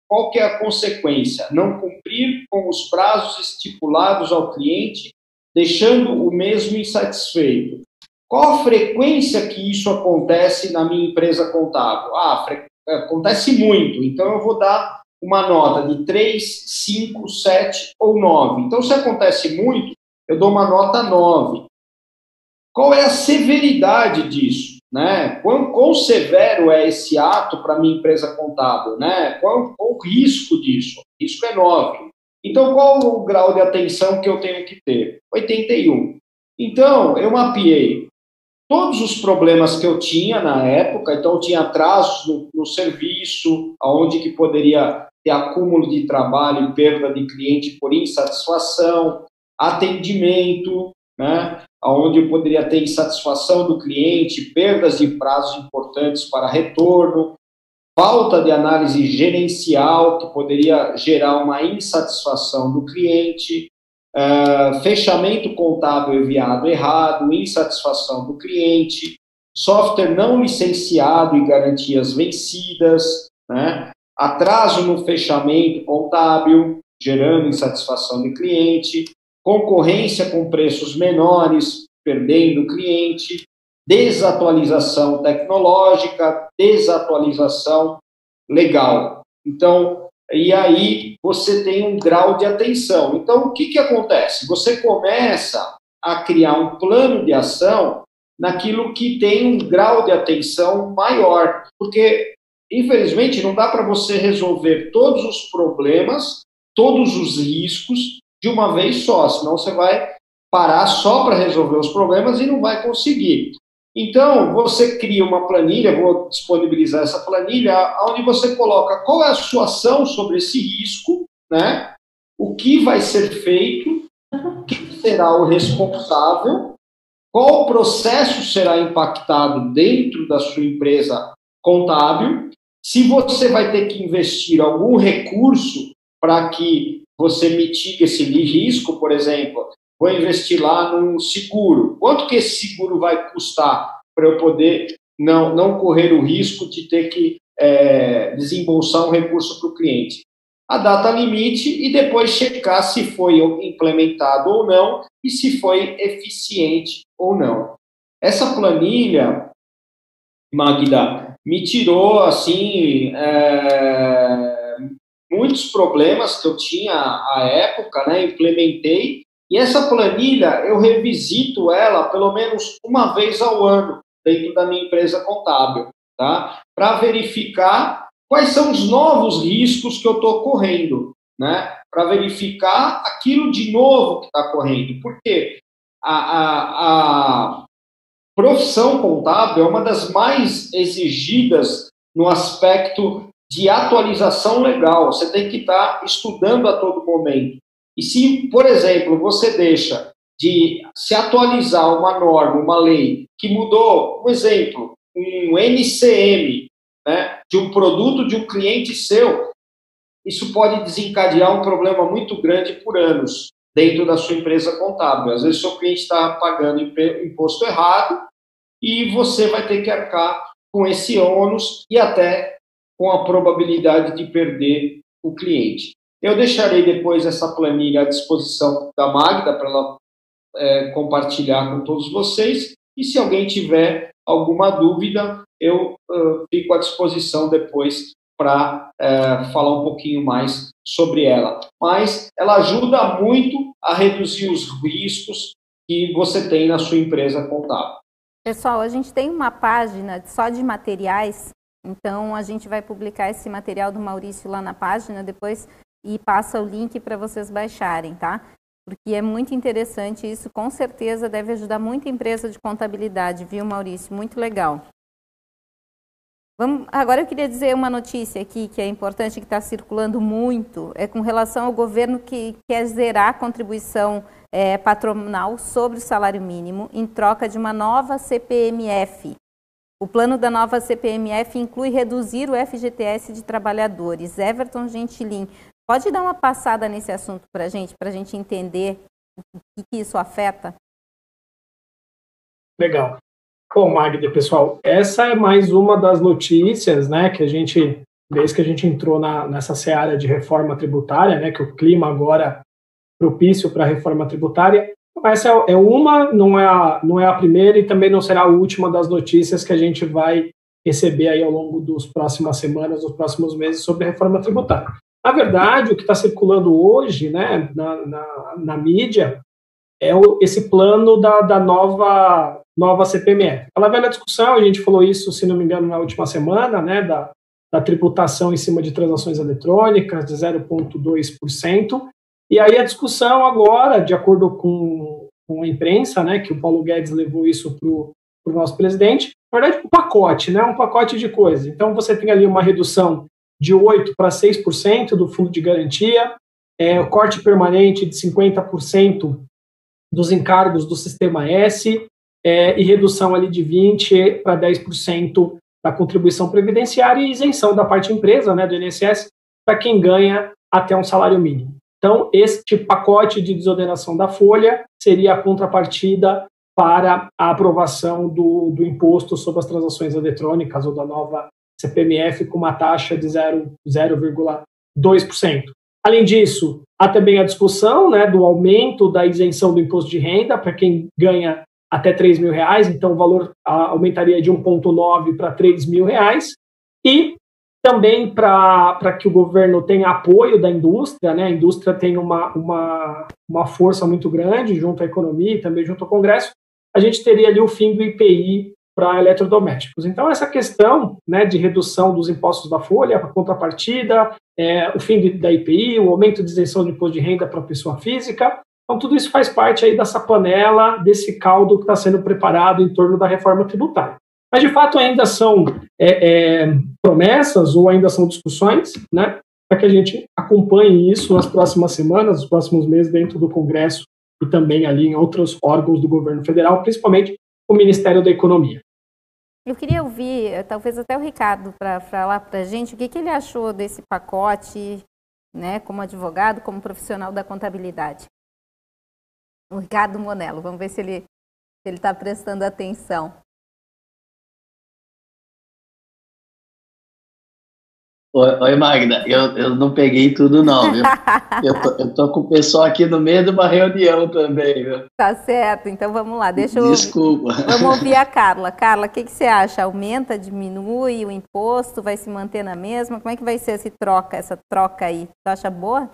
qual que é a consequência? Não cumprir com os prazos estipulados ao cliente, deixando o mesmo insatisfeito. Qual a frequência que isso acontece na minha empresa contábil? Ah, acontece muito, então eu vou dar uma nota de 3, 5, 7 ou 9. Então, se acontece muito, eu dou uma nota 9. Qual é a severidade disso? Né? Quão, quão severo é esse ato para minha empresa contábil? Né? Qual, qual o risco disso? O risco é 9. Então, qual o grau de atenção que eu tenho que ter? 81. Então, eu mapeei todos os problemas que eu tinha na época, então eu tinha atrasos no, no serviço, aonde que poderia ter acúmulo de trabalho e perda de cliente por insatisfação, atendimento, né? onde eu poderia ter insatisfação do cliente, perdas de prazos importantes para retorno, falta de análise gerencial, que poderia gerar uma insatisfação do cliente, uh, fechamento contábil enviado errado, insatisfação do cliente, software não licenciado e garantias vencidas, né? atraso no fechamento contábil, gerando insatisfação de cliente, concorrência com preços menores, perdendo o cliente, desatualização tecnológica, desatualização legal. Então, e aí você tem um grau de atenção. Então, o que, que acontece? Você começa a criar um plano de ação naquilo que tem um grau de atenção maior, porque infelizmente não dá para você resolver todos os problemas, todos os riscos de uma vez só, senão você vai parar só para resolver os problemas e não vai conseguir. Então, você cria uma planilha, vou disponibilizar essa planilha, onde você coloca qual é a sua ação sobre esse risco, né? o que vai ser feito, quem será o responsável, qual processo será impactado dentro da sua empresa contábil, se você vai ter que investir algum recurso para que você mitigue esse risco, por exemplo, vou investir lá num seguro. Quanto que esse seguro vai custar para eu poder não, não correr o risco de ter que é, desembolsar um recurso para o cliente? A data limite e depois checar se foi implementado ou não e se foi eficiente ou não. Essa planilha, Magda, me tirou assim é, muitos problemas que eu tinha à época, né? Implementei e essa planilha, eu revisito ela pelo menos uma vez ao ano dentro da minha empresa contábil, tá? Para verificar quais são os novos riscos que eu estou correndo, né? Para verificar aquilo de novo que está correndo. Porque a, a, a profissão contábil é uma das mais exigidas no aspecto de atualização legal. Você tem que estar tá estudando a todo momento. E se, por exemplo, você deixa de se atualizar uma norma, uma lei que mudou, um exemplo, um NCM, né, de um produto de um cliente seu, isso pode desencadear um problema muito grande por anos dentro da sua empresa contábil. Às vezes, seu cliente está pagando imposto errado e você vai ter que arcar com esse ônus e até com a probabilidade de perder o cliente. Eu deixarei depois essa planilha à disposição da Magda para ela é, compartilhar com todos vocês. E se alguém tiver alguma dúvida, eu uh, fico à disposição depois para uh, falar um pouquinho mais sobre ela. Mas ela ajuda muito a reduzir os riscos que você tem na sua empresa contábil. Pessoal, a gente tem uma página só de materiais, então a gente vai publicar esse material do Maurício lá na página. Depois e passa o link para vocês baixarem, tá? Porque é muito interessante isso, com certeza deve ajudar muita empresa de contabilidade, viu, Maurício? Muito legal. Vamos, agora eu queria dizer uma notícia aqui que é importante, que está circulando muito, é com relação ao governo que quer zerar a contribuição é, patronal sobre o salário mínimo em troca de uma nova CPMF. O plano da nova CPMF inclui reduzir o FGTS de trabalhadores. Everton Gentilin, Pode dar uma passada nesse assunto para a gente, para a gente entender o que, que isso afeta? Legal. Bom, Magda, pessoal, essa é mais uma das notícias, né, que a gente, desde que a gente entrou na, nessa seara de reforma tributária, né, que o clima agora propício para a reforma tributária, essa é, é uma, não é, a, não é a primeira e também não será a última das notícias que a gente vai receber aí ao longo das próximas semanas, dos próximos meses sobre a reforma tributária. Na verdade, o que está circulando hoje né, na, na, na mídia é o, esse plano da, da nova, nova CPMF. Aquela velha discussão, a gente falou isso, se não me engano, na última semana, né, da, da tributação em cima de transações eletrônicas de 0,2%. E aí a discussão agora, de acordo com, com a imprensa, né, que o Paulo Guedes levou isso para o nosso presidente, na verdade, um pacote, né, um pacote de coisas. Então, você tem ali uma redução de 8% para 6% do fundo de garantia, é, o corte permanente de 50% dos encargos do sistema S é, e redução ali de 20% para 10% da contribuição previdenciária e isenção da parte empresa, né, do INSS, para quem ganha até um salário mínimo. Então, este pacote de desoneração da folha seria a contrapartida para a aprovação do, do imposto sobre as transações eletrônicas ou da nova CPMF com uma taxa de 0,2%. Além disso, há também a discussão né, do aumento da isenção do imposto de renda para quem ganha até 3 mil reais, então o valor aumentaria de 1,9 para 3 mil reais, e também para que o governo tenha apoio da indústria, né? a indústria tem uma, uma, uma força muito grande junto à economia e também junto ao Congresso, a gente teria ali o fim do IPI para eletrodomésticos. Então, essa questão né, de redução dos impostos da folha, a contrapartida, é, o fim de, da IPI, o aumento de isenção de imposto de renda para a pessoa física, então tudo isso faz parte aí dessa panela, desse caldo que está sendo preparado em torno da reforma tributária. Mas, de fato, ainda são é, é, promessas ou ainda são discussões, né, para que a gente acompanhe isso nas próximas semanas, nos próximos meses, dentro do Congresso e também ali em outros órgãos do governo federal, principalmente o Ministério da Economia. Eu queria ouvir, eh, talvez até o Ricardo, para falar para a gente o que, que ele achou desse pacote, né, como advogado, como profissional da contabilidade. O Ricardo Monello, vamos ver se ele está prestando atenção. Oi, Magda, eu, eu não peguei tudo não, viu? Eu tô, eu tô com o pessoal aqui no meio de uma reunião também, viu? Tá certo, então vamos lá, deixa eu... Desculpa. Vamos ouvir a Carla. Carla, o que, que você acha? Aumenta, diminui o imposto, vai se manter na mesma? Como é que vai ser essa troca, essa troca aí? Você acha boa?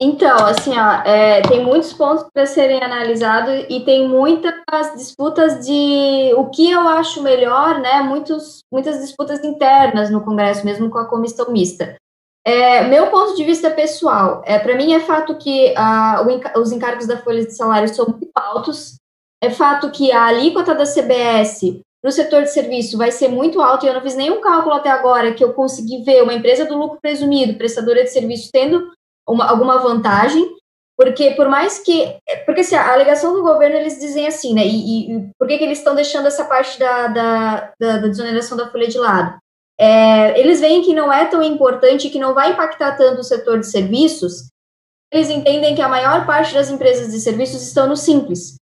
Então, assim, ó, é, tem muitos pontos para serem analisados e tem muitas disputas de o que eu acho melhor, né? Muitos, muitas disputas internas no Congresso, mesmo com a comissão mista. É, meu ponto de vista pessoal, é, para mim é fato que ah, os encargos da folha de salário são muito altos, é fato que a alíquota da CBS no setor de serviço vai ser muito alta, e eu não fiz nenhum cálculo até agora que eu consegui ver uma empresa do lucro presumido, prestadora de serviço, tendo uma, alguma vantagem, porque por mais que. Porque assim, a alegação do governo eles dizem assim, né? E, e por que, que eles estão deixando essa parte da, da, da, da desoneração da folha de lado? É, eles veem que não é tão importante, que não vai impactar tanto o setor de serviços, eles entendem que a maior parte das empresas de serviços estão no simples.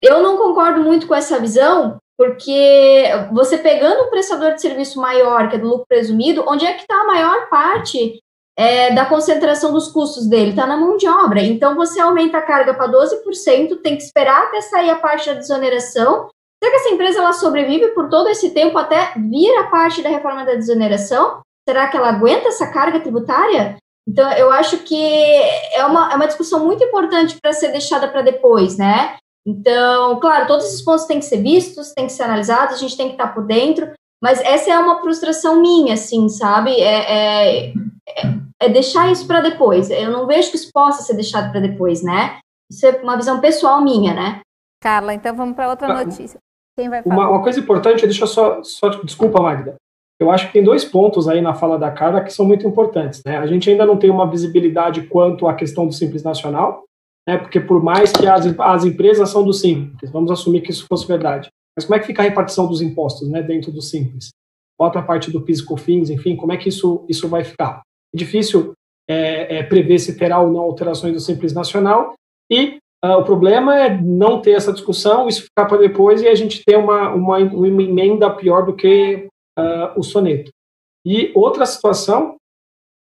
Eu não concordo muito com essa visão, porque você pegando um prestador de serviço maior, que é do lucro presumido, onde é que está a maior parte é, da concentração dos custos dele, está na mão de obra. Então, você aumenta a carga para 12%, tem que esperar até sair a parte da desoneração. Será que essa empresa ela sobrevive por todo esse tempo até vir a parte da reforma da desoneração? Será que ela aguenta essa carga tributária? Então, eu acho que é uma, é uma discussão muito importante para ser deixada para depois, né? Então, claro, todos esses pontos têm que ser vistos, têm que ser analisados, a gente tem que estar por dentro, mas essa é uma frustração minha, assim, sabe? É, é, é deixar isso para depois. Eu não vejo que isso possa ser deixado para depois, né? Isso é uma visão pessoal minha, né? Carla, então vamos para outra ah, notícia. Quem vai falar? Uma, uma, coisa importante, deixa eu só, só. Desculpa, Magda. Eu acho que tem dois pontos aí na fala da Carla que são muito importantes. Né? A gente ainda não tem uma visibilidade quanto à questão do Simples Nacional, né? porque por mais que as, as empresas são do Simples, vamos assumir que isso fosse verdade, mas como é que fica a repartição dos impostos né, dentro do Simples? Outra parte do PIS e COFINS, enfim, como é que isso, isso vai ficar? Difícil é, é, prever se terá ou não alterações do Simples Nacional, e uh, o problema é não ter essa discussão, isso ficar para depois e a gente ter uma, uma, uma emenda pior do que uh, o soneto. E outra situação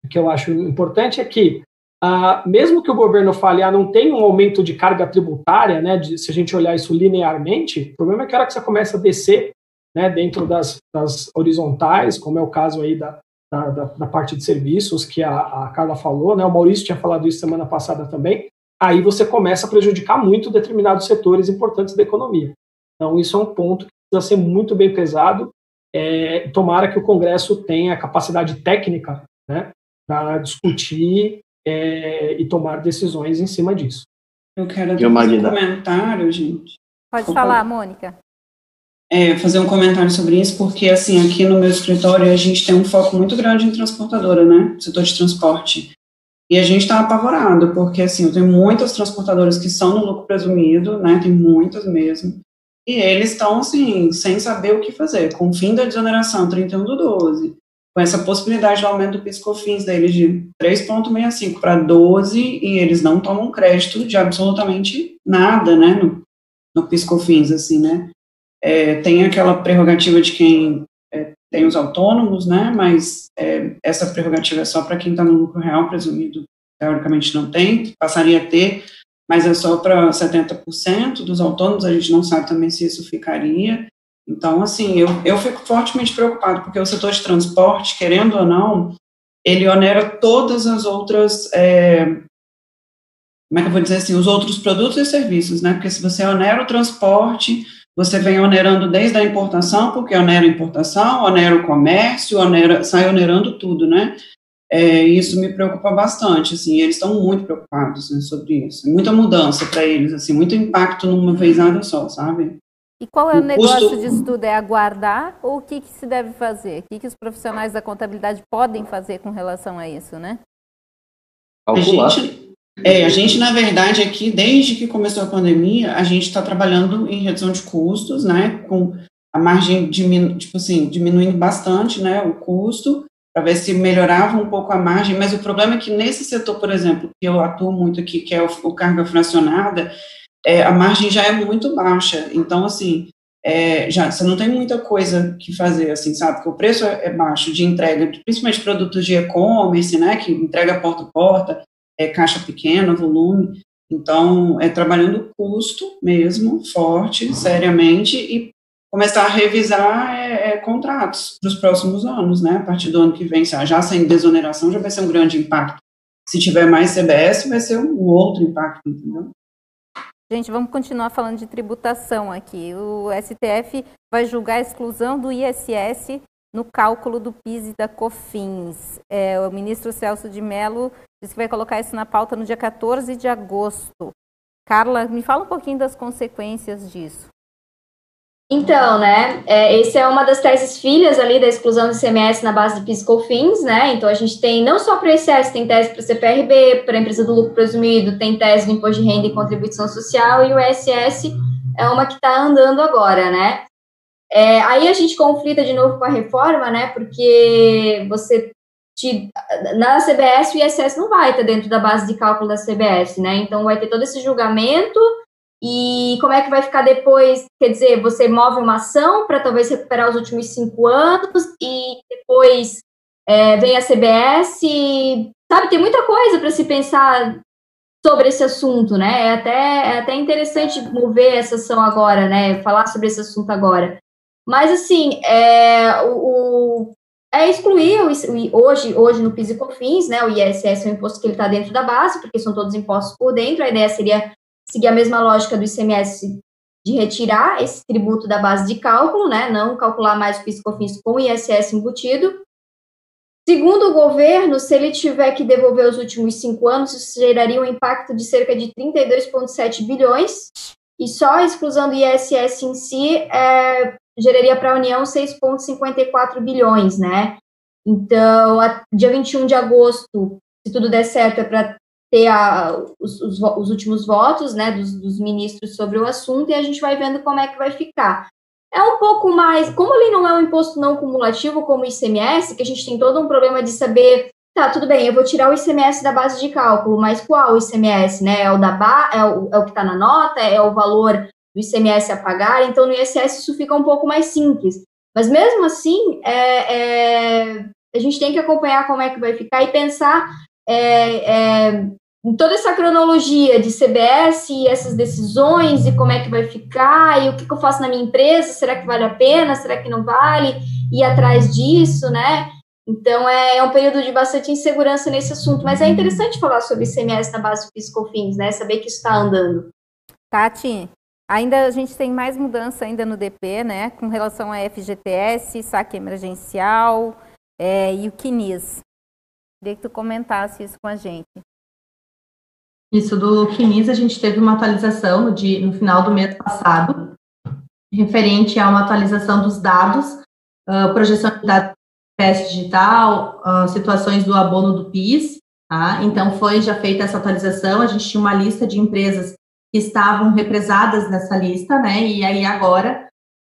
que eu acho importante é que, uh, mesmo que o governo fale, ah, não tem um aumento de carga tributária, né, de, se a gente olhar isso linearmente, o problema é que a hora que você começa a descer né, dentro das, das horizontais, como é o caso aí da, da, da, da parte de serviços que a, a, Carla falou, né? O Maurício tinha falado isso semana passada também. Aí você começa a prejudicar muito determinados setores importantes da economia. Então isso é um ponto que precisa ser muito bem pesado. É, tomara que o Congresso tenha capacidade técnica, né, para discutir é, e tomar decisões em cima disso. Eu quero dar um comentário, gente. Pode falar, Mônica é, fazer um comentário sobre isso, porque, assim, aqui no meu escritório a gente tem um foco muito grande em transportadora, né, setor de transporte. E a gente está apavorado, porque, assim, eu tenho muitas transportadoras que são no lucro presumido, né, tem muitas mesmo, e eles estão, assim, sem saber o que fazer. Com o fim da desoneração, 31 do 12, com essa possibilidade de aumento do PIS/COFINS deles de 3,65 para 12, e eles não tomam crédito de absolutamente nada, né, no, no PiscoFins, assim, né? É, tem aquela prerrogativa de quem é, tem os autônomos, né? Mas é, essa prerrogativa é só para quem está no lucro real, presumido, teoricamente não tem, passaria a ter, mas é só para 70% dos autônomos, a gente não sabe também se isso ficaria. Então, assim, eu, eu fico fortemente preocupado, porque o setor de transporte, querendo ou não, ele onera todas as outras, é, como é que eu vou dizer assim, os outros produtos e serviços, né? Porque se você onera o transporte, você vem onerando desde a importação, porque onera a importação, onera o comércio, onera, sai onerando tudo, né? É, isso me preocupa bastante, assim, eles estão muito preocupados né, sobre isso. Muita mudança para eles, assim, muito impacto numa vez nada só, sabe? E qual é o, o negócio custo... disso tudo? É aguardar ou o que, que se deve fazer? O que, que os profissionais da contabilidade podem fazer com relação a isso, né? A gente, é, a gente, na verdade, aqui, desde que começou a pandemia, a gente está trabalhando em redução de custos, né, com a margem, diminu tipo assim, diminuindo bastante, né, o custo, para ver se melhorava um pouco a margem, mas o problema é que nesse setor, por exemplo, que eu atuo muito aqui, que é o, o carga fracionada, é, a margem já é muito baixa. Então, assim, é, já você não tem muita coisa que fazer, assim, sabe? Porque o preço é, é baixo de entrega, principalmente produtos de e-commerce, né? Que entrega porta a porta, é caixa pequena, volume. Então, é trabalhando custo mesmo, forte, seriamente, e começar a revisar é, é, contratos para os próximos anos, né? A partir do ano que vem, já sem desoneração, já vai ser um grande impacto. Se tiver mais CBS, vai ser um outro impacto, entendeu? Gente, vamos continuar falando de tributação aqui. O STF vai julgar a exclusão do ISS no cálculo do PIS e da COFINS. É, o ministro Celso de Mello disse que vai colocar isso na pauta no dia 14 de agosto. Carla, me fala um pouquinho das consequências disso. Então, né, é, essa é uma das teses filhas ali da exclusão do ICMS na base de PIS/COFINS, né, então a gente tem não só para o ICS, tem tese para o CPRB, para a empresa do lucro presumido, tem tese do imposto de renda e contribuição social, e o ISS é uma que está andando agora, né. É, aí a gente conflita de novo com a reforma, né, porque você te, na CBS o ISS não vai estar dentro da base de cálculo da CBS, né, então vai ter todo esse julgamento e como é que vai ficar depois? Quer dizer, você move uma ação para talvez recuperar os últimos cinco anos e depois é, vem a CBS. Sabe, tem muita coisa para se pensar sobre esse assunto, né? É até, é até interessante mover essa ação agora, né? Falar sobre esse assunto agora. Mas, assim, é, o, o é excluir o, hoje, hoje no PIS e COFINS, né? O ISS é um imposto que ele está dentro da base, porque são todos impostos por dentro. A ideia seria seguir a mesma lógica do ICMS de retirar esse tributo da base de cálculo, né, não calcular mais o PIS/COFINS com o ISS embutido. Segundo o governo, se ele tiver que devolver os últimos cinco anos, isso geraria um impacto de cerca de 32,7 bilhões, e só a exclusão do ISS em si é, geraria para a União 6,54 bilhões, né? Então, a, dia 21 de agosto, se tudo der certo, é para ter a, os, os, os, últimos votos né, dos, dos, ministros sobre o assunto e a gente vai vendo como é que vai ficar. É um pouco mais, como ele não é um imposto não cumulativo como o ICMS, que a gente tem todo um problema de saber, tá, tudo bem, eu vou tirar o ICMS da base de cálculo, mas qual o ICMS, né? É o da ba, é o, é o que está na nota, é o valor do ICMS a pagar, então no ISS isso fica um pouco mais simples. Mas mesmo assim, é, é, a gente tem que acompanhar como é que vai ficar e pensar é, é, em toda essa cronologia de CBS e essas decisões e como é que vai ficar e o que, que eu faço na minha empresa, será que vale a pena, será que não vale, ir atrás disso, né? Então, é, é um período de bastante insegurança nesse assunto, mas é interessante falar sobre ICMS na base do Fiscofins, né? Saber que isso está andando. Tati, ainda a gente tem mais mudança ainda no DP, né? Com relação a FGTS, saque emergencial é, e o CNIS. Queria que tu comentasse isso com a gente. Isso do CNIS, a gente teve uma atualização no, dia, no final do mês passado, referente a uma atualização dos dados, uh, projeção de dados teste digital, uh, situações do abono do PIS, tá? Então, foi já feita essa atualização, a gente tinha uma lista de empresas que estavam represadas nessa lista, né? E aí, agora,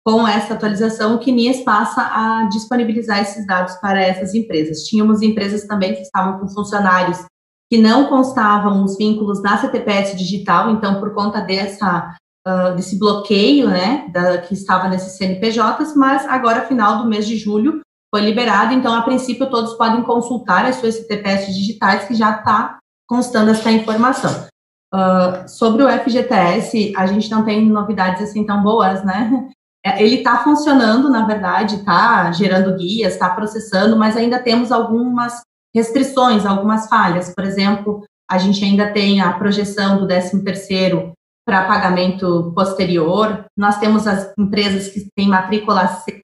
com essa atualização, o CNIS passa a disponibilizar esses dados para essas empresas. Tínhamos empresas também que estavam com funcionários que não constavam os vínculos na CTPS digital, então, por conta dessa uh, desse bloqueio, né, da, que estava nesses CNPJs, mas agora, final do mês de julho, foi liberado, então, a princípio, todos podem consultar as suas CTPS digitais, que já está constando essa informação. Uh, sobre o FGTS, a gente não tem novidades assim tão boas, né? É, ele está funcionando, na verdade, está gerando guias, está processando, mas ainda temos algumas restrições, algumas falhas. Por exemplo, a gente ainda tem a projeção do 13º para pagamento posterior. Nós temos as empresas que têm matrícula C,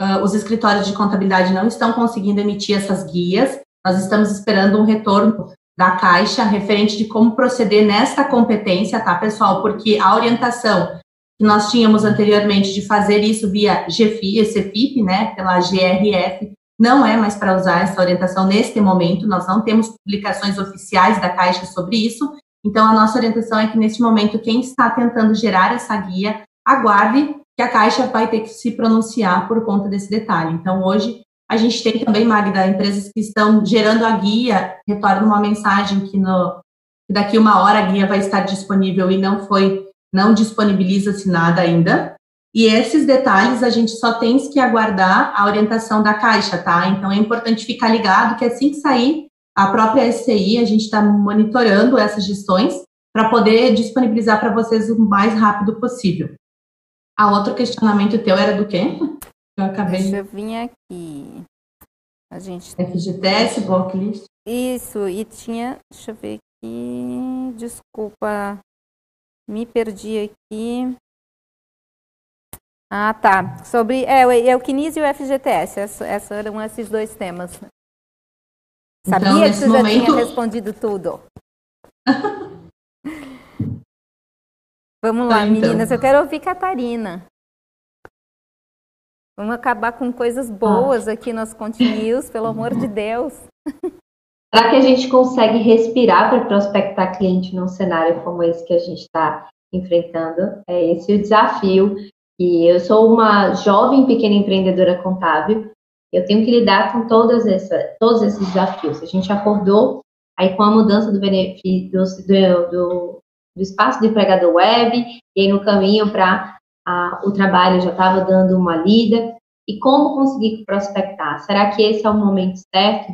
uh, os escritórios de contabilidade não estão conseguindo emitir essas guias. Nós estamos esperando um retorno da Caixa referente de como proceder nesta competência, tá, pessoal? Porque a orientação que nós tínhamos anteriormente de fazer isso via GFI, CFIP, né, pela GRF, não é mais para usar essa orientação neste momento, nós não temos publicações oficiais da Caixa sobre isso, então a nossa orientação é que neste momento quem está tentando gerar essa guia, aguarde que a Caixa vai ter que se pronunciar por conta desse detalhe. Então hoje a gente tem também, Magda, empresas que estão gerando a guia, retornam uma mensagem que no, daqui uma hora a guia vai estar disponível e não foi, não disponibiliza-se nada ainda. E esses detalhes a gente só tem que aguardar a orientação da Caixa, tá? Então é importante ficar ligado que assim que sair a própria SCI, a gente está monitorando essas gestões para poder disponibilizar para vocês o mais rápido possível. A outro questionamento teu era do quê? Eu acabei. Deixa eu vir aqui. A gente. FGTS, blocklist. Isso, e tinha. Deixa eu ver aqui. Desculpa. Me perdi aqui. Ah, tá. Sobre é, o Euquinis e o FGTS. Esses eram esses dois temas. Então, Sabia então, que você momento... já tinha respondido tudo. Vamos lá, ah, então. meninas. Eu quero ouvir Catarina. Vamos acabar com coisas boas ah. aqui nos Continuous, pelo amor de Deus. Será que a gente consegue respirar para prospectar cliente num cenário como esse que a gente está enfrentando? É esse o desafio e eu sou uma jovem pequena empreendedora contábil, eu tenho que lidar com todas essa, todos esses desafios. A gente acordou aí com a mudança do benefício do, do, do espaço do empregador web, e aí no caminho para o trabalho já estava dando uma lida. E como conseguir prospectar? Será que esse é o momento certo?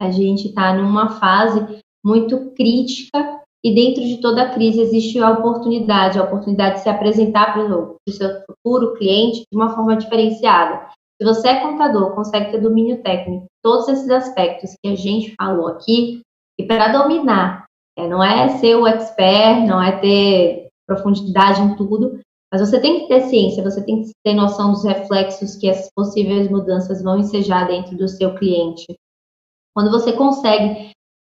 A gente está numa fase muito crítica e dentro de toda a crise existe a oportunidade, a oportunidade de se apresentar para o seu futuro cliente de uma forma diferenciada. Se você é contador, consegue ter domínio técnico, todos esses aspectos que a gente falou aqui, e para dominar, é, não é ser o expert, não é ter profundidade em tudo, mas você tem que ter ciência, você tem que ter noção dos reflexos que as possíveis mudanças vão ensejar dentro do seu cliente. Quando você consegue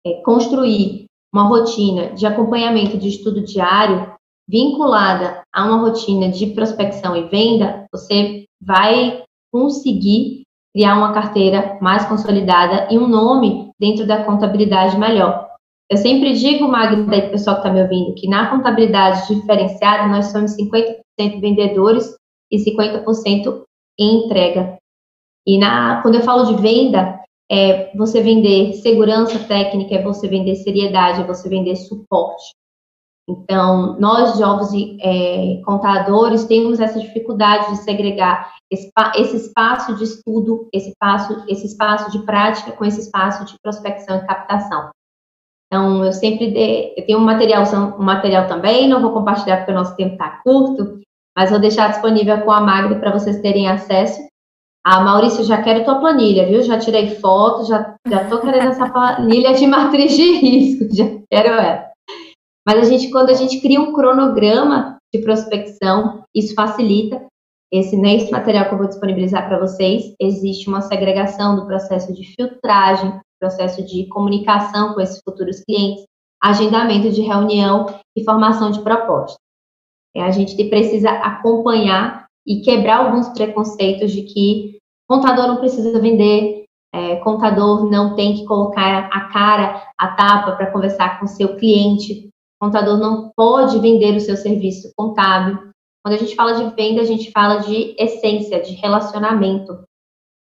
é, construir uma rotina de acompanhamento de estudo diário vinculada a uma rotina de prospecção e venda, você vai conseguir criar uma carteira mais consolidada e um nome dentro da contabilidade melhor. Eu sempre digo, Magda, e pessoal que está me ouvindo, que na contabilidade diferenciada nós somos 50% vendedores e 50% em entrega. E na, quando eu falo de venda, é você vender segurança técnica, é você vender seriedade, é você vender suporte. Então, nós, jovens é, contadores, temos essa dificuldade de segregar esse, esse, espaço de estudo, esse espaço, esse espaço de prática com esse espaço de prospecção e captação. Então, eu sempre de, eu tenho um material, um material também, não vou compartilhar porque o nosso tempo está curto, mas vou deixar disponível com a Magda para vocês terem acesso. Ah, Maurício, já quero tua planilha, viu? Já tirei foto, já, já tô querendo essa planilha de matriz de risco, já quero ela. Mas a gente, quando a gente cria um cronograma de prospecção, isso facilita. Esse, nesse material que eu vou disponibilizar para vocês, existe uma segregação do processo de filtragem, processo de comunicação com esses futuros clientes, agendamento de reunião e formação de proposta. É, a gente precisa acompanhar e quebrar alguns preconceitos de que contador não precisa vender, é, contador não tem que colocar a cara, a tapa para conversar com seu cliente, contador não pode vender o seu serviço contábil. Quando a gente fala de venda, a gente fala de essência, de relacionamento,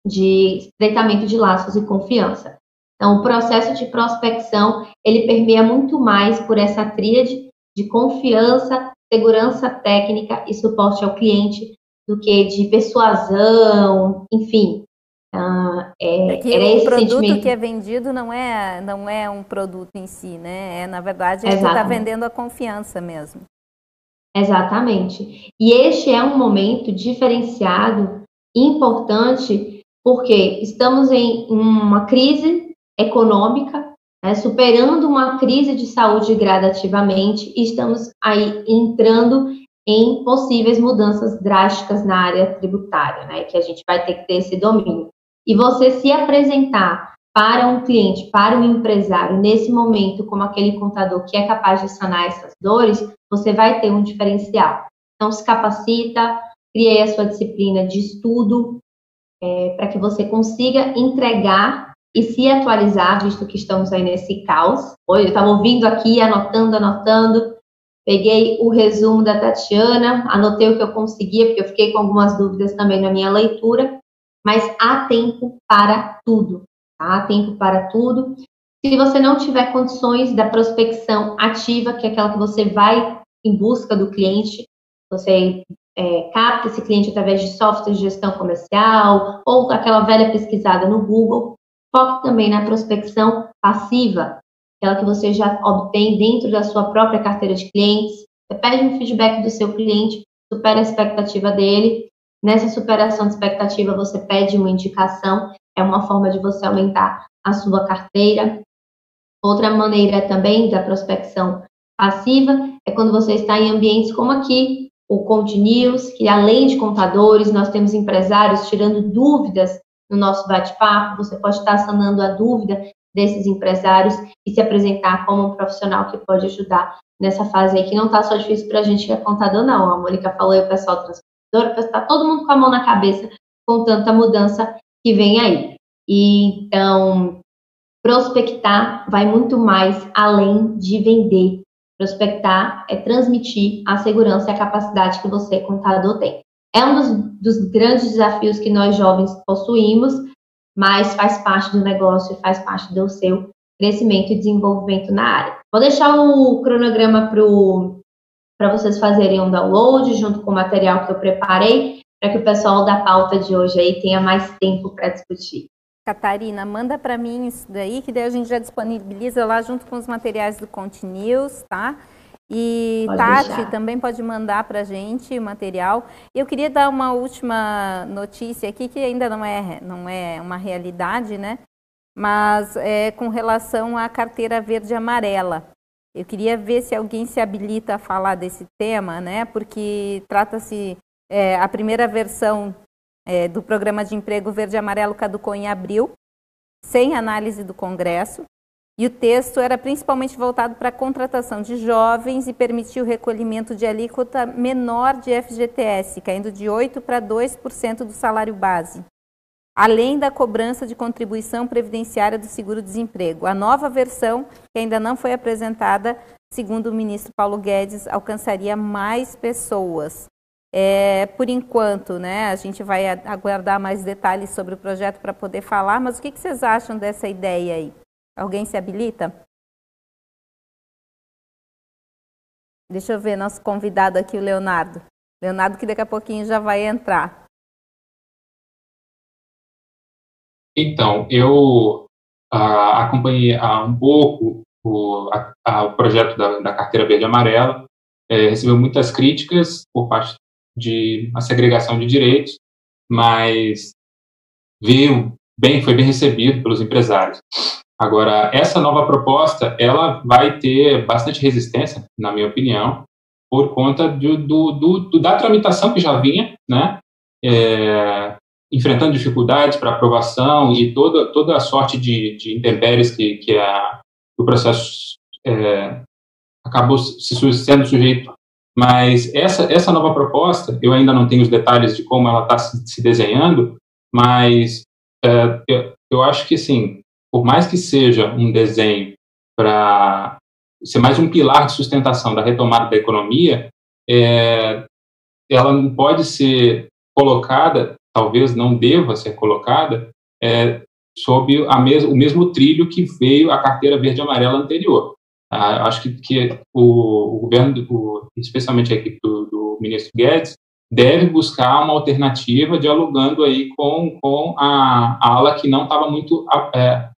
de estreitamento de laços e confiança. Então, o processo de prospecção, ele permeia muito mais por essa tríade de confiança, segurança técnica e suporte ao cliente do que de persuasão, enfim. Uh, é, é que o produto sentimento. que é vendido não é, não é um produto em si, né? É, na verdade, ele está vendendo a confiança mesmo. Exatamente. E este é um momento diferenciado, importante, porque estamos em uma crise econômica, né, superando uma crise de saúde gradativamente, e estamos aí entrando em possíveis mudanças drásticas na área tributária, né, que a gente vai ter que ter esse domínio. E você se apresentar para um cliente, para um empresário, nesse momento, como aquele contador que é capaz de sanar essas dores, você vai ter um diferencial. Então, se capacita, crie a sua disciplina de estudo, é, para que você consiga entregar e se atualizar, visto que estamos aí nesse caos. Eu estava ouvindo aqui, anotando, anotando, peguei o resumo da Tatiana, anotei o que eu conseguia, porque eu fiquei com algumas dúvidas também na minha leitura, mas há tempo para tudo, tá? Há tempo para tudo. Se você não tiver condições da prospecção ativa, que é aquela que você vai em busca do cliente, você é, capta esse cliente através de software de gestão comercial ou aquela velha pesquisada no Google, foque também na prospecção passiva, aquela que você já obtém dentro da sua própria carteira de clientes. Você pede um feedback do seu cliente, supera a expectativa dele. Nessa superação de expectativa, você pede uma indicação, é uma forma de você aumentar a sua carteira. Outra maneira também da prospecção passiva é quando você está em ambientes como aqui, o Conte News, que além de contadores, nós temos empresários tirando dúvidas no nosso bate-papo. Você pode estar sanando a dúvida desses empresários e se apresentar como um profissional que pode ajudar nessa fase aí, que não está só difícil para a gente que é contador, não. A Mônica falou e o pessoal transportador, está todo mundo com a mão na cabeça com tanta mudança que vem aí. E, então, prospectar vai muito mais além de vender. Prospectar é transmitir a segurança e a capacidade que você, contador, tem. É um dos, dos grandes desafios que nós jovens possuímos, mas faz parte do negócio e faz parte do seu crescimento e desenvolvimento na área. Vou deixar o cronograma para vocês fazerem um download junto com o material que eu preparei, para que o pessoal da pauta de hoje aí tenha mais tempo para discutir. Catarina, manda para mim isso daí, que daí a gente já disponibiliza lá junto com os materiais do Continuous, tá? E pode Tati deixar. também pode mandar para a gente o material. Eu queria dar uma última notícia aqui, que ainda não é, não é uma realidade, né? Mas é com relação à carteira verde e amarela. Eu queria ver se alguém se habilita a falar desse tema, né? Porque trata-se, é, a primeira versão é, do programa de emprego verde e amarelo caducou em abril, sem análise do Congresso, e o texto era principalmente voltado para a contratação de jovens e permitiu o recolhimento de alíquota menor de FGTS, caindo de 8% para 2% do salário base, além da cobrança de contribuição previdenciária do seguro-desemprego. A nova versão, que ainda não foi apresentada, segundo o ministro Paulo Guedes, alcançaria mais pessoas. É, por enquanto, né, a gente vai aguardar mais detalhes sobre o projeto para poder falar, mas o que, que vocês acham dessa ideia aí? Alguém se habilita? Deixa eu ver nosso convidado aqui, o Leonardo. Leonardo, que daqui a pouquinho já vai entrar. Então, eu ah, acompanhei um pouco o, a, a, o projeto da, da, Carteira Verde Amarela, é, recebeu muitas críticas por parte de uma segregação de direitos, mas veio bem, foi bem recebido pelos empresários. Agora, essa nova proposta, ela vai ter bastante resistência, na minha opinião, por conta do, do, do da tramitação que já vinha, né, é, enfrentando dificuldades para aprovação e toda, toda a sorte de, de intempéries que, que a, o processo é, acabou se, sendo sujeito. Mas essa, essa nova proposta, eu ainda não tenho os detalhes de como ela está se, se, desenhando, mas é, eu, eu acho que, assim, por mais que seja um desenho para ser mais um pilar de sustentação da retomada da economia, é, ela não pode ser colocada, talvez não deva ser colocada, é, sob a mes o mesmo trilho que veio a carteira verde e amarela anterior. Ah, acho que, que o, o governo, especialmente a equipe do, do, ministro Guedes, deve buscar uma alternativa dialogando aí com, com a, a ala que não estava muito é,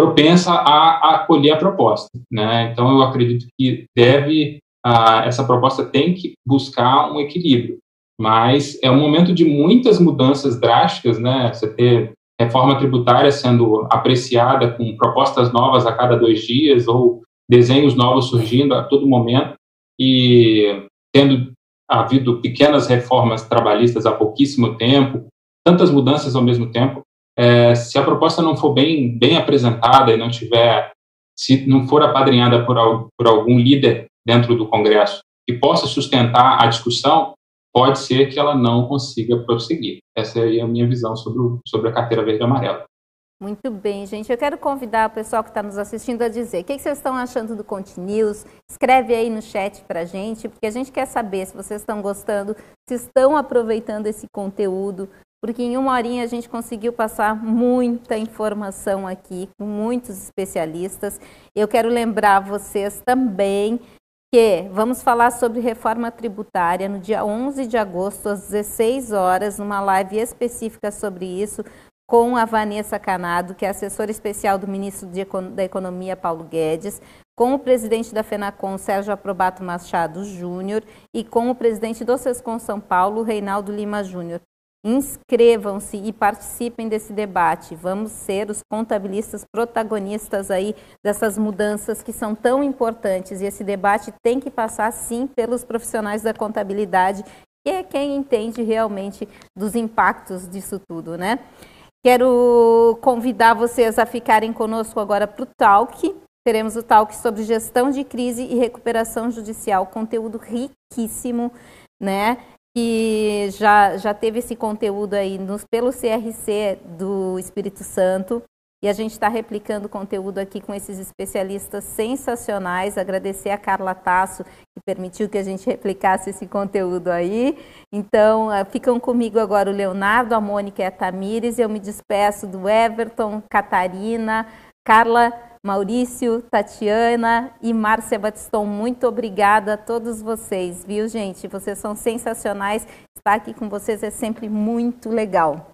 propensa a, a acolher a proposta. Né? Então, eu acredito que deve, ah, essa proposta tem que buscar um equilíbrio, mas é um momento de muitas mudanças drásticas, né? Você ter reforma tributária sendo apreciada com propostas novas a cada dois dias ou desenhos novos surgindo a todo momento e tendo havido pequenas reformas trabalhistas há pouquíssimo tempo, tantas mudanças ao mesmo tempo, é, se a proposta não for bem, bem apresentada e não tiver, se não for apadrinhada por, por algum líder dentro do Congresso que possa sustentar a discussão, pode ser que ela não consiga prosseguir. Essa é a minha visão sobre, o, sobre a carteira verde e amarela. Muito bem, gente. Eu quero convidar o pessoal que está nos assistindo a dizer o que, vocês estão achando do Continuous. Escreve aí no chat para a gente, porque a gente quer saber se vocês estão gostando, se estão aproveitando esse conteúdo, porque em uma horinha a gente conseguiu passar muita informação aqui, com muitos especialistas. Eu quero lembrar vocês também que vamos falar sobre reforma tributária no dia 11 de agosto, às 16 horas, numa live específica sobre isso, com a Vanessa Canado, que é assessora especial do ministro da Economia, Paulo Guedes, com o presidente da FENACOM, Sérgio Aprobato Machado Júnior, e com o presidente do SESCOM São Paulo, Reinaldo Lima Júnior. Inscrevam-se e participem desse debate. Vamos ser os contabilistas protagonistas aí dessas mudanças que são tão importantes. E esse debate tem que passar, sim, pelos profissionais da contabilidade, que é quem entende realmente dos impactos disso tudo, né? Quero convidar vocês a ficarem conosco agora para o Talk. Teremos o Talk sobre gestão de crise e recuperação judicial, conteúdo riquíssimo, né? Que já, já teve esse conteúdo aí nos, pelo CRC do Espírito Santo. E a gente está replicando conteúdo aqui com esses especialistas sensacionais. Agradecer a Carla Tasso, que permitiu que a gente replicasse esse conteúdo aí. Então, ah, ficam comigo agora o Leonardo, a Mônica e a Tamires. Eu me despeço do Everton, Catarina, Carla, Maurício, Tatiana e Márcia Batiston. Muito obrigada a todos vocês, viu, gente? Vocês são sensacionais. Estar aqui com vocês é sempre muito legal.